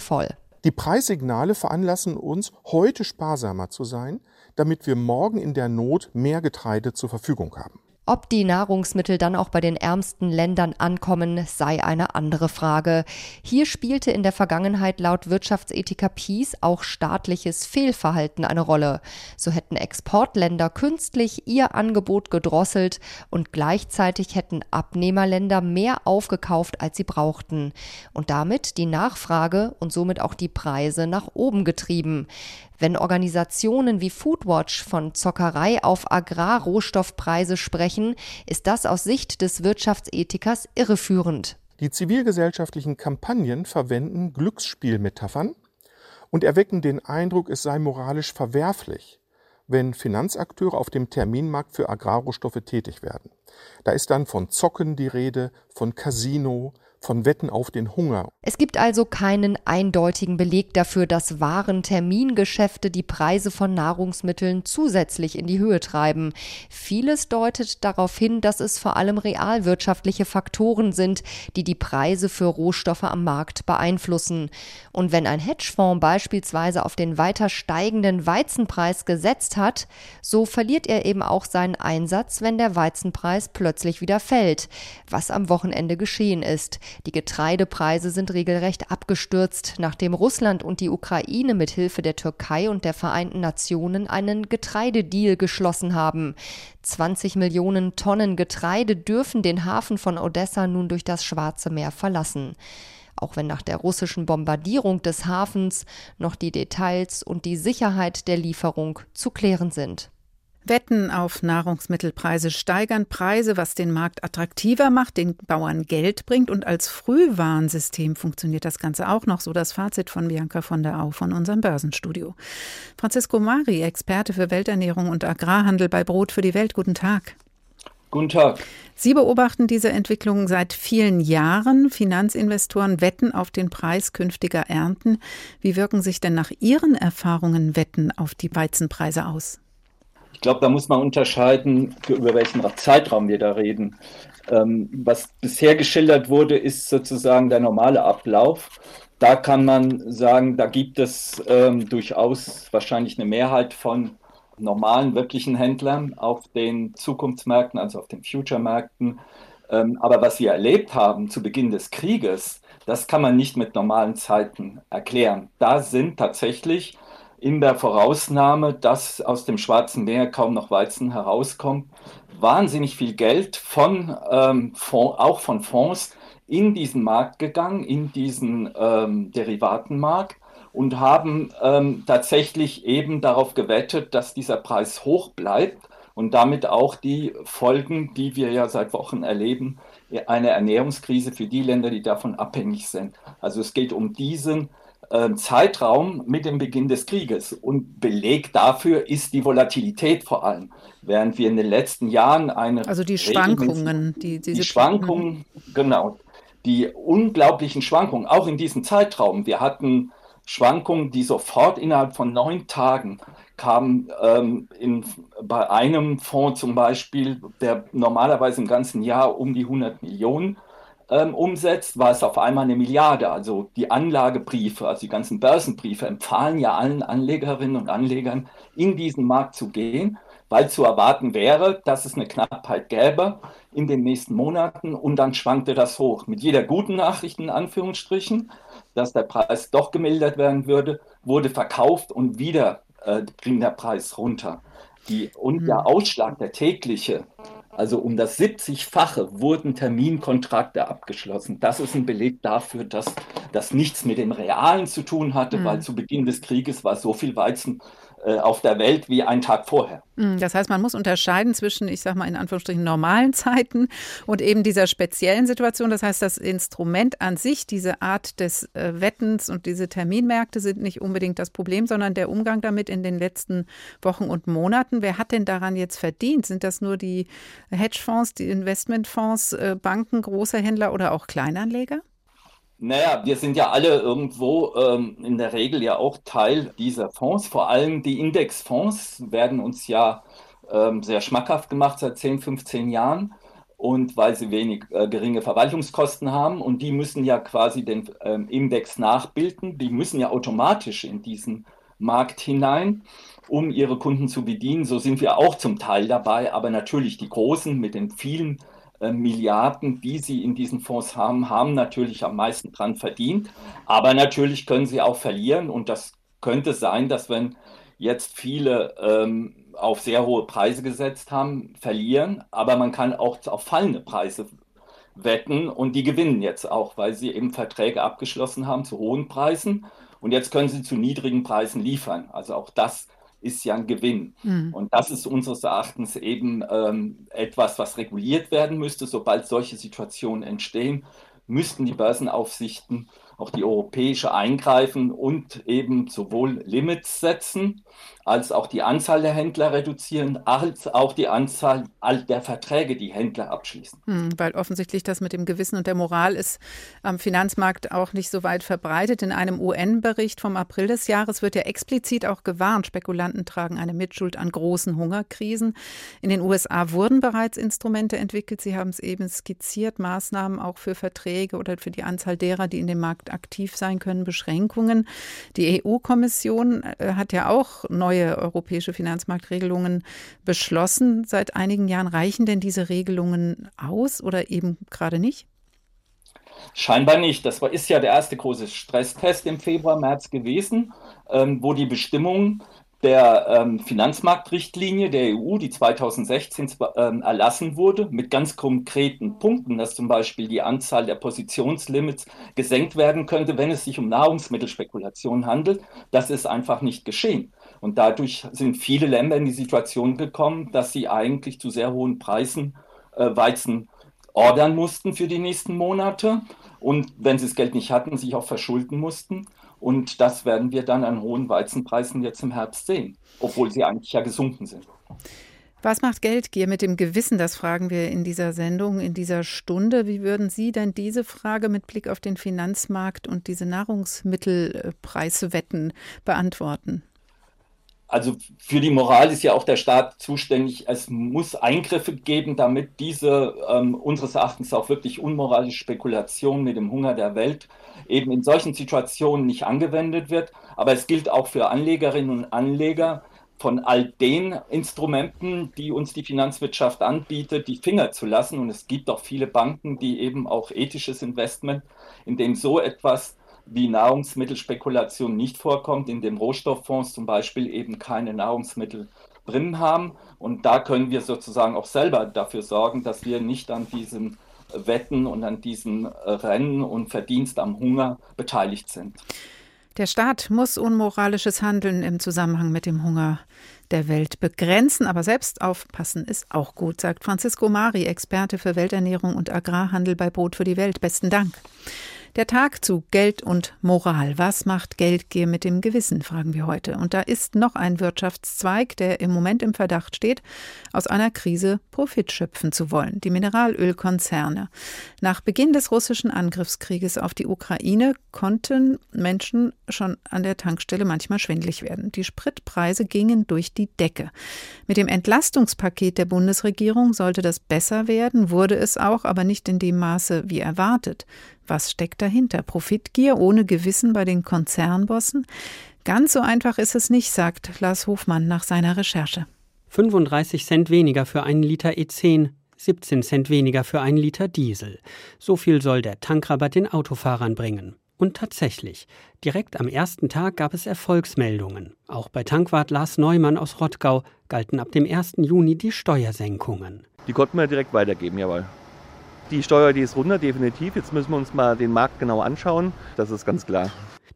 Die Preissignale veranlassen uns, heute sparsamer zu sein, damit wir morgen in der Not mehr Getreide zur Verfügung haben. Ob die Nahrungsmittel dann auch bei den ärmsten Ländern ankommen, sei eine andere Frage. Hier spielte in der Vergangenheit laut Wirtschaftsethiker Peace auch staatliches Fehlverhalten eine Rolle. So hätten Exportländer künstlich ihr Angebot gedrosselt und gleichzeitig hätten Abnehmerländer mehr aufgekauft, als sie brauchten und damit die Nachfrage und somit auch die Preise nach oben getrieben. Wenn Organisationen wie Foodwatch von Zockerei auf Agrarrohstoffpreise sprechen, ist das aus Sicht des Wirtschaftsethikers irreführend. Die zivilgesellschaftlichen Kampagnen verwenden Glücksspielmetaphern und erwecken den Eindruck, es sei moralisch verwerflich, wenn Finanzakteure auf dem Terminmarkt für Agrarrohstoffe tätig werden. Da ist dann von Zocken die Rede, von Casino, von Wetten auf den Hunger. Es gibt also keinen eindeutigen Beleg dafür, dass Waren Termingeschäfte die Preise von Nahrungsmitteln zusätzlich in die Höhe treiben. Vieles deutet darauf hin, dass es vor allem realwirtschaftliche Faktoren sind, die die Preise für Rohstoffe am Markt beeinflussen. Und wenn ein Hedgefonds beispielsweise auf den weiter steigenden Weizenpreis gesetzt hat, so verliert er eben auch seinen Einsatz, wenn der Weizenpreis plötzlich wieder fällt, was am Wochenende geschehen ist. Die Getreidepreise sind regelrecht abgestürzt, nachdem Russland und die Ukraine mit Hilfe der Türkei und der Vereinten Nationen einen Getreidedeal geschlossen haben. 20 Millionen Tonnen Getreide dürfen den Hafen von Odessa nun durch das Schwarze Meer verlassen auch wenn nach der russischen Bombardierung des Hafens noch die Details und die Sicherheit der Lieferung zu klären sind. Wetten auf Nahrungsmittelpreise steigern Preise, was den Markt attraktiver macht, den Bauern Geld bringt und als Frühwarnsystem funktioniert das Ganze auch noch so. Das Fazit von Bianca von der Au von unserem Börsenstudio. Francisco Mari, Experte für Welternährung und Agrarhandel bei Brot für die Welt. Guten Tag. Guten Tag. Sie beobachten diese Entwicklung seit vielen Jahren. Finanzinvestoren wetten auf den Preis künftiger Ernten. Wie wirken sich denn nach Ihren Erfahrungen Wetten auf die Weizenpreise aus? Ich glaube, da muss man unterscheiden, über welchen Zeitraum wir da reden. Ähm, was bisher geschildert wurde, ist sozusagen der normale Ablauf. Da kann man sagen, da gibt es ähm, durchaus wahrscheinlich eine Mehrheit von normalen, wirklichen Händlern auf den Zukunftsmärkten, also auf den Future-Märkten. Ähm, aber was wir erlebt haben zu Beginn des Krieges, das kann man nicht mit normalen Zeiten erklären. Da sind tatsächlich in der Vorausnahme, dass aus dem Schwarzen Meer kaum noch Weizen herauskommt, wahnsinnig viel Geld von ähm, Fonds, auch von Fonds in diesen Markt gegangen, in diesen ähm, Derivatenmarkt und haben ähm, tatsächlich eben darauf gewettet, dass dieser Preis hoch bleibt und damit auch die Folgen, die wir ja seit Wochen erleben, eine Ernährungskrise für die Länder, die davon abhängig sind. Also es geht um diesen Zeitraum mit dem Beginn des Krieges. Und Beleg dafür ist die Volatilität vor allem. Während wir in den letzten Jahren eine. Also die Schwankungen, die, diese die Schwankungen, genau. Die unglaublichen Schwankungen, auch in diesem Zeitraum. Wir hatten Schwankungen, die sofort innerhalb von neun Tagen kamen. Ähm, in, bei einem Fonds zum Beispiel, der normalerweise im ganzen Jahr um die 100 Millionen ähm, umsetzt, war es auf einmal eine Milliarde. Also die Anlagebriefe, also die ganzen Börsenbriefe empfahlen ja allen Anlegerinnen und Anlegern, in diesen Markt zu gehen, weil zu erwarten wäre, dass es eine Knappheit gäbe in den nächsten Monaten und dann schwankte das hoch. Mit jeder guten Nachricht in Anführungsstrichen, dass der Preis doch gemildert werden würde, wurde verkauft und wieder äh, ging der Preis runter. Die, und der hm. Ausschlag, der tägliche, also um das 70-fache wurden Terminkontrakte abgeschlossen. Das ist ein Beleg dafür, dass das nichts mit dem Realen zu tun hatte, mhm. weil zu Beginn des Krieges war so viel Weizen auf der Welt wie einen Tag vorher. Hm, das heißt, man muss unterscheiden zwischen, ich sage mal in Anführungsstrichen, normalen Zeiten und eben dieser speziellen Situation. Das heißt, das Instrument an sich, diese Art des äh, Wettens und diese Terminmärkte sind nicht unbedingt das Problem, sondern der Umgang damit in den letzten Wochen und Monaten. Wer hat denn daran jetzt verdient? Sind das nur die Hedgefonds, die Investmentfonds, äh, Banken, große Händler oder auch Kleinanleger? Naja, wir sind ja alle irgendwo ähm, in der Regel ja auch Teil dieser Fonds. Vor allem die Indexfonds werden uns ja ähm, sehr schmackhaft gemacht seit 10, 15 Jahren. Und weil sie wenig äh, geringe Verwaltungskosten haben und die müssen ja quasi den ähm, Index nachbilden, die müssen ja automatisch in diesen Markt hinein, um ihre Kunden zu bedienen. So sind wir auch zum Teil dabei, aber natürlich die Großen mit den vielen Milliarden, die sie in diesen Fonds haben, haben natürlich am meisten dran verdient. Aber natürlich können sie auch verlieren. Und das könnte sein, dass wenn jetzt viele ähm, auf sehr hohe Preise gesetzt haben, verlieren. Aber man kann auch auf fallende Preise wetten und die gewinnen jetzt auch, weil sie eben Verträge abgeschlossen haben zu hohen Preisen. Und jetzt können sie zu niedrigen Preisen liefern. Also auch das ist ja ein Gewinn. Mhm. Und das ist unseres Erachtens eben ähm, etwas, was reguliert werden müsste. Sobald solche Situationen entstehen, müssten die Börsenaufsichten auch die europäische eingreifen und eben sowohl Limits setzen, als auch die Anzahl der Händler reduzieren, als auch die Anzahl der Verträge, die Händler abschließen. Hm, weil offensichtlich das mit dem Gewissen und der Moral ist am Finanzmarkt auch nicht so weit verbreitet. In einem UN-Bericht vom April des Jahres wird ja explizit auch gewarnt, Spekulanten tragen eine Mitschuld an großen Hungerkrisen. In den USA wurden bereits Instrumente entwickelt. Sie haben es eben skizziert, Maßnahmen auch für Verträge oder für die Anzahl derer, die in dem Markt aktiv sein können, Beschränkungen. Die EU-Kommission äh, hat ja auch neue europäische Finanzmarktregelungen beschlossen. Seit einigen Jahren reichen denn diese Regelungen aus oder eben gerade nicht? Scheinbar nicht. Das war, ist ja der erste große Stresstest im Februar, März gewesen, ähm, wo die Bestimmungen der ähm, Finanzmarktrichtlinie der EU, die 2016 ähm, erlassen wurde, mit ganz konkreten Punkten, dass zum Beispiel die Anzahl der Positionslimits gesenkt werden könnte, wenn es sich um Nahrungsmittelspekulation handelt. Das ist einfach nicht geschehen. Und dadurch sind viele Länder in die Situation gekommen, dass sie eigentlich zu sehr hohen Preisen äh, Weizen ordern mussten für die nächsten Monate und wenn sie das Geld nicht hatten, sich auch verschulden mussten. Und das werden wir dann an hohen Weizenpreisen jetzt im Herbst sehen, obwohl sie eigentlich ja gesunken sind. Was macht Geldgier mit dem Gewissen? Das fragen wir in dieser Sendung, in dieser Stunde. Wie würden Sie denn diese Frage mit Blick auf den Finanzmarkt und diese Nahrungsmittelpreiswetten beantworten? Also für die Moral ist ja auch der Staat zuständig. Es muss Eingriffe geben, damit diese ähm, unseres Erachtens auch wirklich unmoralische Spekulation mit dem Hunger der Welt eben in solchen Situationen nicht angewendet wird. Aber es gilt auch für Anlegerinnen und Anleger, von all den Instrumenten, die uns die Finanzwirtschaft anbietet, die Finger zu lassen. Und es gibt auch viele Banken, die eben auch ethisches Investment, in dem so etwas wie Nahrungsmittelspekulation nicht vorkommt, in dem Rohstofffonds zum Beispiel eben keine Nahrungsmittel drin haben. Und da können wir sozusagen auch selber dafür sorgen, dass wir nicht an diesen Wetten und an diesen Rennen und Verdienst am Hunger beteiligt sind. Der Staat muss unmoralisches Handeln im Zusammenhang mit dem Hunger der Welt begrenzen, aber selbst aufpassen ist auch gut, sagt Francisco Mari, Experte für Welternährung und Agrarhandel bei Brot für die Welt. Besten Dank. Der Tag zu Geld und Moral. Was macht Geldgier mit dem Gewissen, fragen wir heute. Und da ist noch ein Wirtschaftszweig, der im Moment im Verdacht steht, aus einer Krise Profit schöpfen zu wollen. Die Mineralölkonzerne. Nach Beginn des russischen Angriffskrieges auf die Ukraine konnten Menschen schon an der Tankstelle manchmal schwindlig werden. Die Spritpreise gingen durch die Decke. Mit dem Entlastungspaket der Bundesregierung sollte das besser werden, wurde es auch, aber nicht in dem Maße wie erwartet. Was steckt dahinter? Profitgier ohne Gewissen bei den Konzernbossen? Ganz so einfach ist es nicht, sagt Lars Hofmann nach seiner Recherche. 35 Cent weniger für einen Liter E10, 17 Cent weniger für einen Liter Diesel. So viel soll der Tankrabatt den Autofahrern bringen. Und tatsächlich, direkt am ersten Tag gab es Erfolgsmeldungen. Auch bei Tankwart Lars Neumann aus Rottgau galten ab dem 1. Juni die Steuersenkungen. Die konnten wir direkt weitergeben, jawohl. Die Steuer, die ist runter, definitiv. Jetzt müssen wir uns mal den Markt genau anschauen. Das ist ganz klar.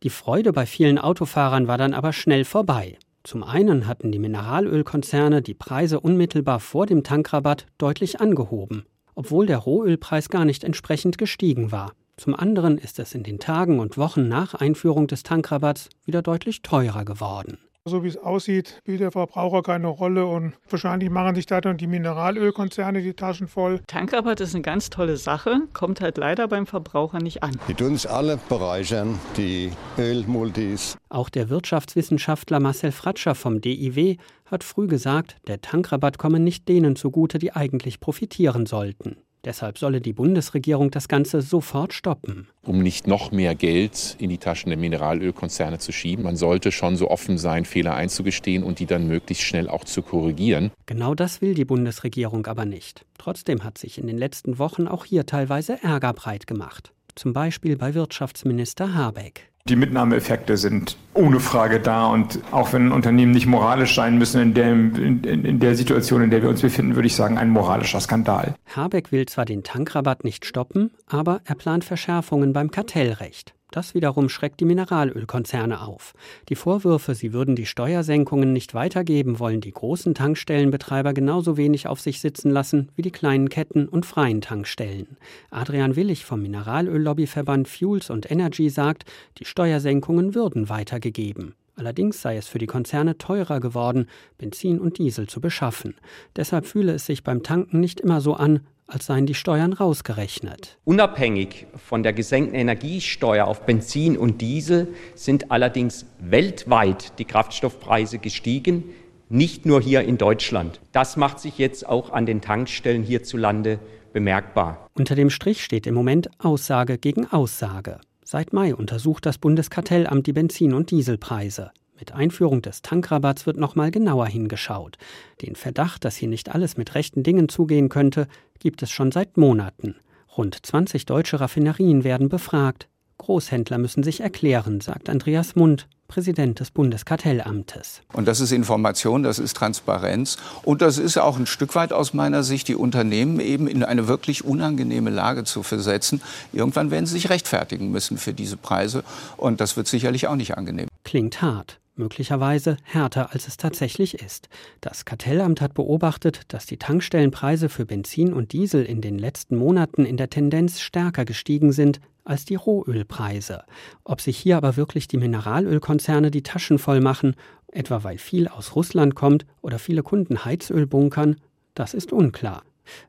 Die Freude bei vielen Autofahrern war dann aber schnell vorbei. Zum einen hatten die Mineralölkonzerne die Preise unmittelbar vor dem Tankrabatt deutlich angehoben, obwohl der Rohölpreis gar nicht entsprechend gestiegen war. Zum anderen ist es in den Tagen und Wochen nach Einführung des Tankrabatts wieder deutlich teurer geworden. So wie es aussieht, spielt der Verbraucher keine Rolle und wahrscheinlich machen sich da dann die Mineralölkonzerne die Taschen voll. Tankrabatt ist eine ganz tolle Sache, kommt halt leider beim Verbraucher nicht an. Die tun uns alle bereichern, die Ölmultis. Auch der Wirtschaftswissenschaftler Marcel Fratscher vom DIW hat früh gesagt, der Tankrabatt komme nicht denen zugute, die eigentlich profitieren sollten. Deshalb solle die Bundesregierung das Ganze sofort stoppen. Um nicht noch mehr Geld in die Taschen der Mineralölkonzerne zu schieben. Man sollte schon so offen sein, Fehler einzugestehen und die dann möglichst schnell auch zu korrigieren. Genau das will die Bundesregierung aber nicht. Trotzdem hat sich in den letzten Wochen auch hier teilweise Ärger breit gemacht. Zum Beispiel bei Wirtschaftsminister Habeck. Die Mitnahmeeffekte sind ohne Frage da und auch wenn Unternehmen nicht moralisch sein müssen in der, in, in der Situation, in der wir uns befinden, würde ich sagen, ein moralischer Skandal. Habeck will zwar den Tankrabatt nicht stoppen, aber er plant Verschärfungen beim Kartellrecht. Das wiederum schreckt die Mineralölkonzerne auf. Die Vorwürfe, sie würden die Steuersenkungen nicht weitergeben, wollen die großen Tankstellenbetreiber genauso wenig auf sich sitzen lassen wie die kleinen Ketten und freien Tankstellen. Adrian Willig vom Mineralöllobbyverband Fuels und Energy sagt, die Steuersenkungen würden weitergegeben. Allerdings sei es für die Konzerne teurer geworden, Benzin und Diesel zu beschaffen. Deshalb fühle es sich beim Tanken nicht immer so an, als seien die Steuern rausgerechnet. Unabhängig von der gesenkten Energiesteuer auf Benzin und Diesel sind allerdings weltweit die Kraftstoffpreise gestiegen, nicht nur hier in Deutschland. Das macht sich jetzt auch an den Tankstellen hierzulande bemerkbar. Unter dem Strich steht im Moment Aussage gegen Aussage. Seit Mai untersucht das Bundeskartellamt die Benzin- und Dieselpreise. Mit Einführung des Tankrabatts wird nochmal genauer hingeschaut. Den Verdacht, dass hier nicht alles mit rechten Dingen zugehen könnte, gibt es schon seit Monaten. Rund 20 deutsche Raffinerien werden befragt. Großhändler müssen sich erklären, sagt Andreas Mund, Präsident des Bundeskartellamtes. Und das ist Information, das ist Transparenz und das ist auch ein Stück weit aus meiner Sicht, die Unternehmen eben in eine wirklich unangenehme Lage zu versetzen. Irgendwann werden sie sich rechtfertigen müssen für diese Preise und das wird sicherlich auch nicht angenehm. Klingt hart. Möglicherweise härter, als es tatsächlich ist. Das Kartellamt hat beobachtet, dass die Tankstellenpreise für Benzin und Diesel in den letzten Monaten in der Tendenz stärker gestiegen sind als die Rohölpreise. Ob sich hier aber wirklich die Mineralölkonzerne die Taschen voll machen, etwa weil viel aus Russland kommt oder viele Kunden Heizöl bunkern, das ist unklar.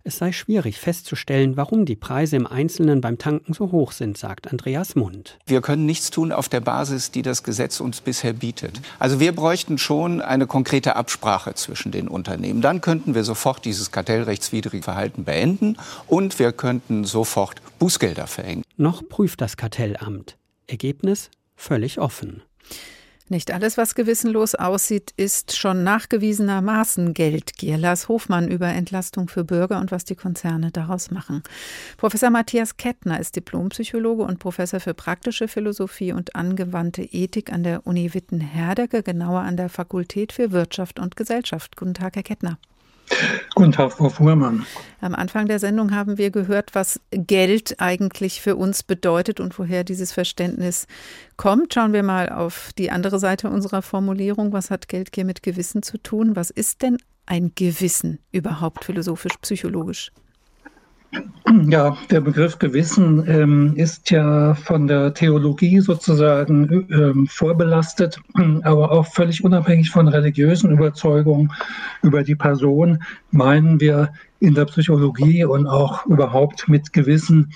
Es sei schwierig festzustellen, warum die Preise im Einzelnen beim Tanken so hoch sind, sagt Andreas Mund. Wir können nichts tun auf der Basis, die das Gesetz uns bisher bietet. Also wir bräuchten schon eine konkrete Absprache zwischen den Unternehmen. Dann könnten wir sofort dieses kartellrechtswidrige Verhalten beenden und wir könnten sofort Bußgelder verhängen. Noch prüft das Kartellamt. Ergebnis völlig offen. Nicht alles, was gewissenlos aussieht, ist schon nachgewiesenermaßen Geldgier. Lars Hofmann über Entlastung für Bürger und was die Konzerne daraus machen. Professor Matthias Kettner ist Diplompsychologe und Professor für praktische Philosophie und angewandte Ethik an der Uni Witten-Herdecke, genauer an der Fakultät für Wirtschaft und Gesellschaft. Guten Tag, Herr Kettner. Guten Tag, Frau Fuhrmann. Am Anfang der Sendung haben wir gehört, was Geld eigentlich für uns bedeutet und woher dieses Verständnis kommt. Schauen wir mal auf die andere Seite unserer Formulierung. Was hat Geldgier mit Gewissen zu tun? Was ist denn ein Gewissen überhaupt philosophisch, psychologisch? Ja, der Begriff Gewissen ähm, ist ja von der Theologie sozusagen ähm, vorbelastet, aber auch völlig unabhängig von religiösen Überzeugungen über die Person meinen wir in der Psychologie und auch überhaupt mit Gewissen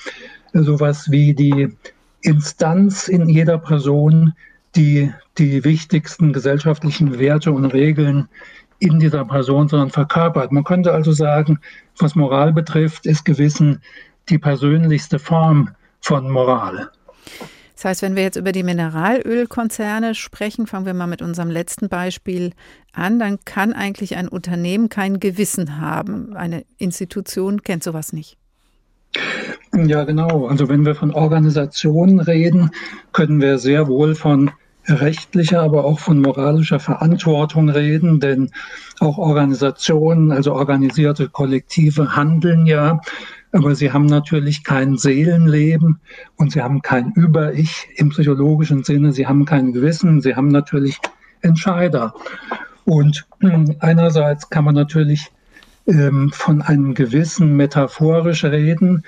sowas wie die Instanz in jeder Person, die die wichtigsten gesellschaftlichen Werte und Regeln in dieser Person, sondern verkörpert. Man könnte also sagen, was Moral betrifft, ist Gewissen die persönlichste Form von Moral. Das heißt, wenn wir jetzt über die Mineralölkonzerne sprechen, fangen wir mal mit unserem letzten Beispiel an, dann kann eigentlich ein Unternehmen kein Gewissen haben. Eine Institution kennt sowas nicht. Ja, genau. Also wenn wir von Organisationen reden, können wir sehr wohl von rechtlicher, aber auch von moralischer Verantwortung reden, denn auch Organisationen, also organisierte Kollektive handeln ja, aber sie haben natürlich kein Seelenleben und sie haben kein Über-Ich im psychologischen Sinne, sie haben kein Gewissen, sie haben natürlich Entscheider. Und hm, einerseits kann man natürlich ähm, von einem Gewissen metaphorisch reden,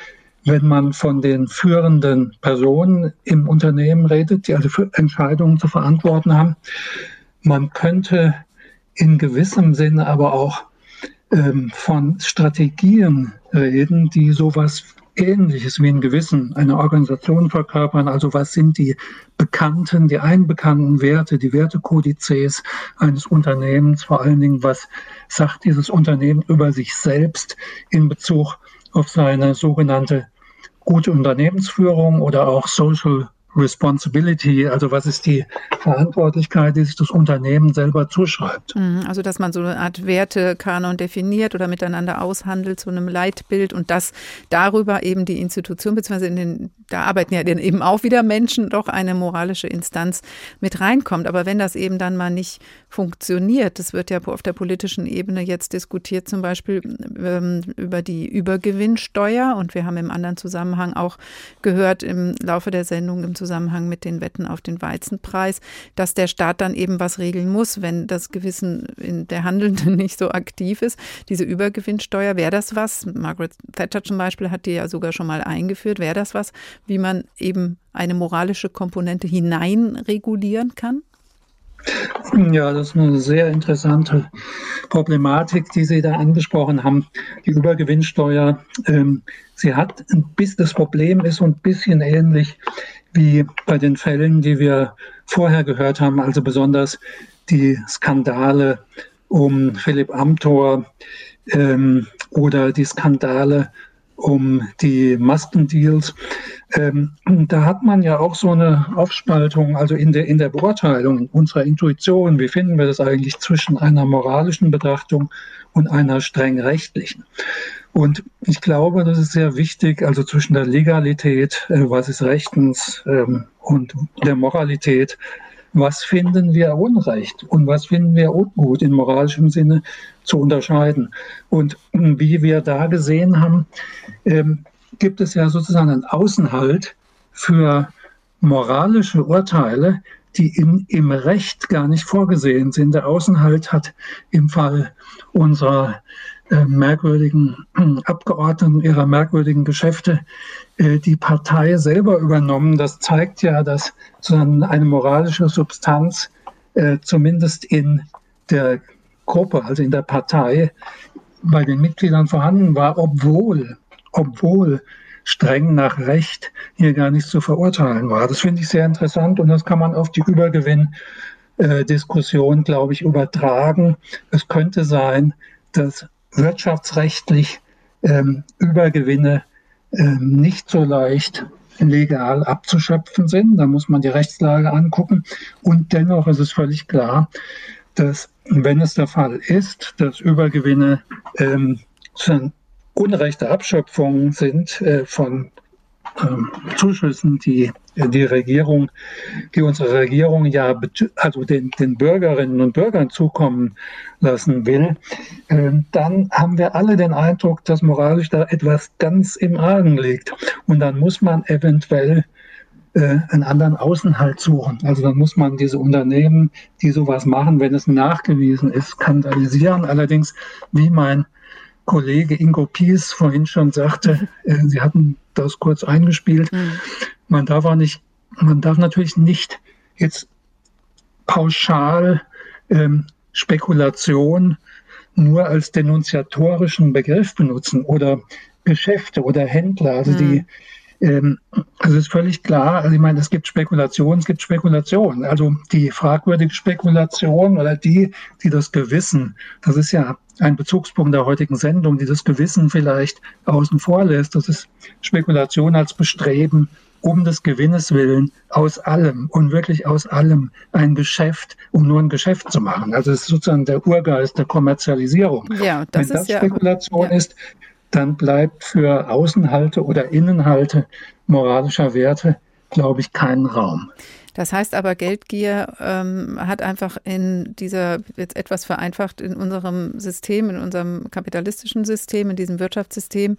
wenn man von den führenden Personen im Unternehmen redet, die also Entscheidungen zu verantworten haben. Man könnte in gewissem Sinne aber auch ähm, von Strategien reden, die sowas Ähnliches wie ein Gewissen einer Organisation verkörpern. Also was sind die bekannten, die einbekannten Werte, die Wertekodizes eines Unternehmens, vor allen Dingen, was sagt dieses Unternehmen über sich selbst in Bezug auf seine sogenannte gute Unternehmensführung oder auch Social Responsibility, also was ist die Verantwortlichkeit, die sich das Unternehmen selber zuschreibt. Mhm, also dass man so eine Art Wertekanon definiert oder miteinander aushandelt, so einem Leitbild und dass darüber eben die Institution, beziehungsweise in den, da arbeiten ja dann eben auch wieder Menschen, doch eine moralische Instanz mit reinkommt. Aber wenn das eben dann mal nicht funktioniert, das wird ja auf der politischen Ebene jetzt diskutiert, zum Beispiel ähm, über die Übergewinnsteuer und wir haben im anderen Zusammenhang auch gehört im Laufe der Sendung im Zusammenhang mit den Wetten auf den Weizenpreis, dass der Staat dann eben was regeln muss, wenn das Gewissen in der Handelnden nicht so aktiv ist. Diese Übergewinnsteuer, wäre das was? Margaret Thatcher zum Beispiel hat die ja sogar schon mal eingeführt. Wäre das was, wie man eben eine moralische Komponente hineinregulieren kann? Ja, das ist eine sehr interessante Problematik, die Sie da angesprochen haben. Die Übergewinnsteuer, ähm, sie hat ein bisschen, das Problem ist so ein bisschen ähnlich wie bei den Fällen, die wir vorher gehört haben, also besonders die Skandale um Philipp Amthor ähm, oder die Skandale um die Maskendeals. Ähm, da hat man ja auch so eine Aufspaltung, also in der, in der Beurteilung unserer Intuition, wie finden wir das eigentlich zwischen einer moralischen Betrachtung und einer streng rechtlichen. Und ich glaube, das ist sehr wichtig, also zwischen der Legalität, äh, was ist rechtens, ähm, und der Moralität, was finden wir Unrecht und was finden wir Ungut in moralischem Sinne zu unterscheiden. Und wie wir da gesehen haben, ähm, gibt es ja sozusagen einen Außenhalt für moralische Urteile, die in, im Recht gar nicht vorgesehen sind. Der Außenhalt hat im Fall unserer merkwürdigen Abgeordneten, ihrer merkwürdigen Geschäfte äh, die Partei selber übernommen. Das zeigt ja, dass eine moralische Substanz äh, zumindest in der Gruppe, also in der Partei, bei den Mitgliedern vorhanden war, obwohl, obwohl streng nach Recht hier gar nicht zu verurteilen war. Das finde ich sehr interessant und das kann man auf die Übergewinn-Diskussion, glaube ich, übertragen. Es könnte sein, dass wirtschaftsrechtlich ähm, Übergewinne ähm, nicht so leicht legal abzuschöpfen sind. Da muss man die Rechtslage angucken. Und dennoch ist es völlig klar, dass wenn es der Fall ist, dass Übergewinne ähm, unrechte Abschöpfungen sind äh, von Zuschüssen, die die Regierung, die unsere Regierung ja also den, den Bürgerinnen und Bürgern zukommen lassen will, äh, dann haben wir alle den Eindruck, dass moralisch da etwas ganz im Argen liegt. Und dann muss man eventuell äh, einen anderen Außenhalt suchen. Also dann muss man diese Unternehmen, die sowas machen, wenn es nachgewiesen ist, skandalisieren. Allerdings, wie mein Kollege Ingo Pies vorhin schon sagte, äh, Sie hatten das kurz eingespielt, mhm. man darf auch nicht, man darf natürlich nicht jetzt pauschal ähm, Spekulation nur als denunziatorischen Begriff benutzen oder Geschäfte oder Händler, also mhm. die ähm, also ist völlig klar, also ich meine, es gibt Spekulation, es gibt Spekulation. Also die fragwürdige Spekulation oder die, die das Gewissen, das ist ja ein Bezugspunkt der heutigen Sendung, die das Gewissen vielleicht außen vor lässt. Das ist Spekulation als Bestreben, um des Gewinnes willen, aus allem und wirklich aus allem ein Geschäft, um nur ein Geschäft zu machen. Also es ist sozusagen der Urgeist der Kommerzialisierung. Ja, das Wenn das ja, Spekulation ja. ist, dann bleibt für Außenhalte oder Innenhalte moralischer Werte, glaube ich, keinen Raum. Das heißt aber, Geldgier ähm, hat einfach in dieser, jetzt etwas vereinfacht, in unserem System, in unserem kapitalistischen System, in diesem Wirtschaftssystem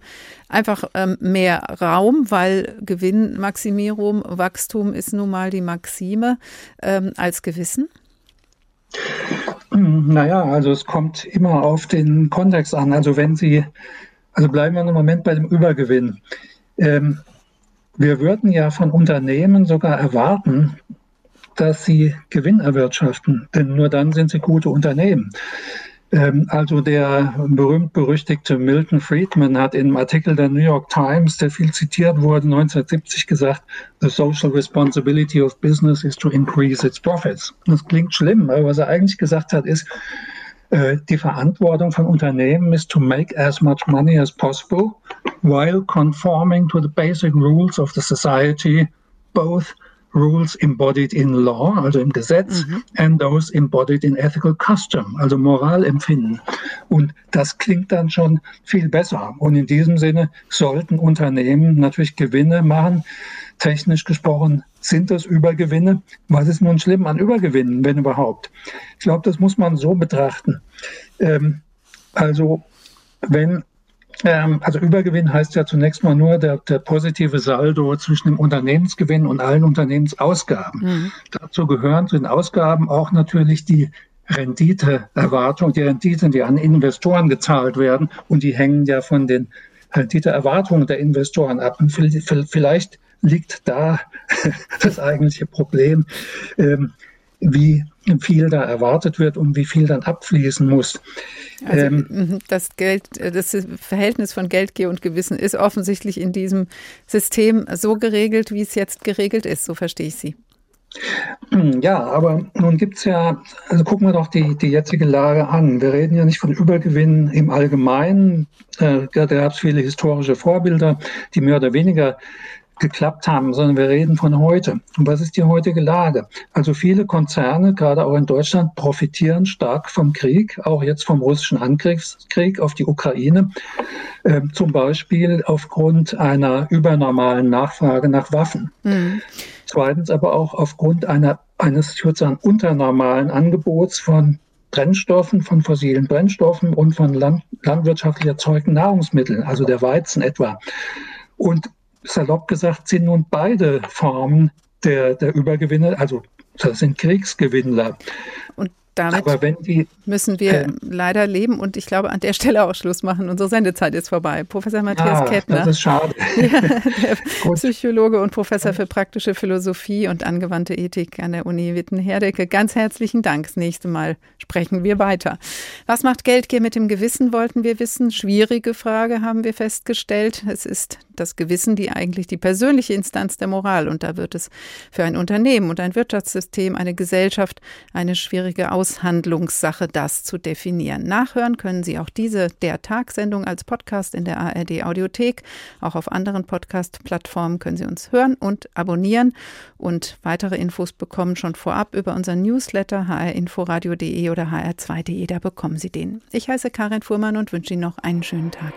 einfach ähm, mehr Raum, weil Gewinnmaximierung, Wachstum ist nun mal die Maxime ähm, als Gewissen? Naja, also es kommt immer auf den Kontext an. Also wenn Sie also bleiben wir einen Moment bei dem Übergewinn. Ähm, wir würden ja von Unternehmen sogar erwarten, dass sie Gewinn erwirtschaften, denn nur dann sind sie gute Unternehmen. Ähm, also der berühmt-berüchtigte Milton Friedman hat in einem Artikel der New York Times, der viel zitiert wurde, 1970 gesagt, The social responsibility of business is to increase its profits. Das klingt schlimm, aber was er eigentlich gesagt hat, ist, die Verantwortung von Unternehmen ist to make as much money as possible while conforming to the basic rules of the society, both rules embodied in law, also im Gesetz, mhm. and those embodied in ethical custom, also Moralempfinden. Und das klingt dann schon viel besser. Und in diesem Sinne sollten Unternehmen natürlich Gewinne machen, technisch gesprochen sind das Übergewinne. Was ist nun schlimm an Übergewinnen, wenn überhaupt? Ich glaube, das muss man so betrachten. Ähm, also wenn ähm, also Übergewinn heißt ja zunächst mal nur der, der, positive Saldo zwischen dem Unternehmensgewinn und allen Unternehmensausgaben. Mhm. Dazu gehören zu den Ausgaben auch natürlich die Renditeerwartung, die Renditen, die an Investoren gezahlt werden und die hängen ja von den Renditeerwartungen der Investoren ab. Und vielleicht liegt da das eigentliche Problem, ähm, wie viel da erwartet wird und wie viel dann abfließen muss. Also ähm, mhm, das Geld, das Verhältnis von Geldgier und Gewissen ist offensichtlich in diesem System so geregelt, wie es jetzt geregelt ist. So verstehe ich Sie. Ja, aber nun gibt es ja, also gucken wir doch die, die jetzige Lage an. Wir reden ja nicht von Übergewinnen im Allgemeinen. Äh, da gab es viele historische Vorbilder, die mehr oder weniger geklappt haben, sondern wir reden von heute. Und was ist die heutige Lage? Also viele Konzerne, gerade auch in Deutschland, profitieren stark vom Krieg, auch jetzt vom russischen Angriffskrieg auf die Ukraine, äh, zum Beispiel aufgrund einer übernormalen Nachfrage nach Waffen. Mhm. Zweitens aber auch aufgrund einer, eines sozusagen unternormalen Angebots von Brennstoffen, von fossilen Brennstoffen und von land, landwirtschaftlich erzeugten Nahrungsmitteln, also der Weizen etwa. Und salopp gesagt sind nun beide Formen der, der Übergewinne, also Das sind Kriegsgewinnler. Und damit die, müssen wir äh, leider leben und ich glaube an der Stelle auch Schluss machen. Unsere Sendezeit ist vorbei. Professor Matthias ah, Kettner. Das ist schade. Ja, Psychologe und Professor für praktische Philosophie und angewandte Ethik an der Uni Witten-Herdecke. Ganz herzlichen Dank. Das nächste Mal sprechen wir weiter. Was macht Geldgier mit dem Gewissen, wollten wir wissen. Schwierige Frage haben wir festgestellt. Es ist das Gewissen die eigentlich die persönliche Instanz der Moral. Und da wird es für ein Unternehmen und ein Wirtschaftssystem, eine Gesellschaft eine schwierige Aushandlungssache, das zu definieren. Nachhören können Sie auch diese der Tagsendung als Podcast in der ARD Audiothek. Auch auf anderen Podcast-Plattformen können Sie uns hören und abonnieren und weitere Infos bekommen schon vorab über unseren Newsletter hrinforadio.de oder hr2.de. Da bekommen Sie den. Ich heiße Karin Fuhrmann und wünsche Ihnen noch einen schönen Tag.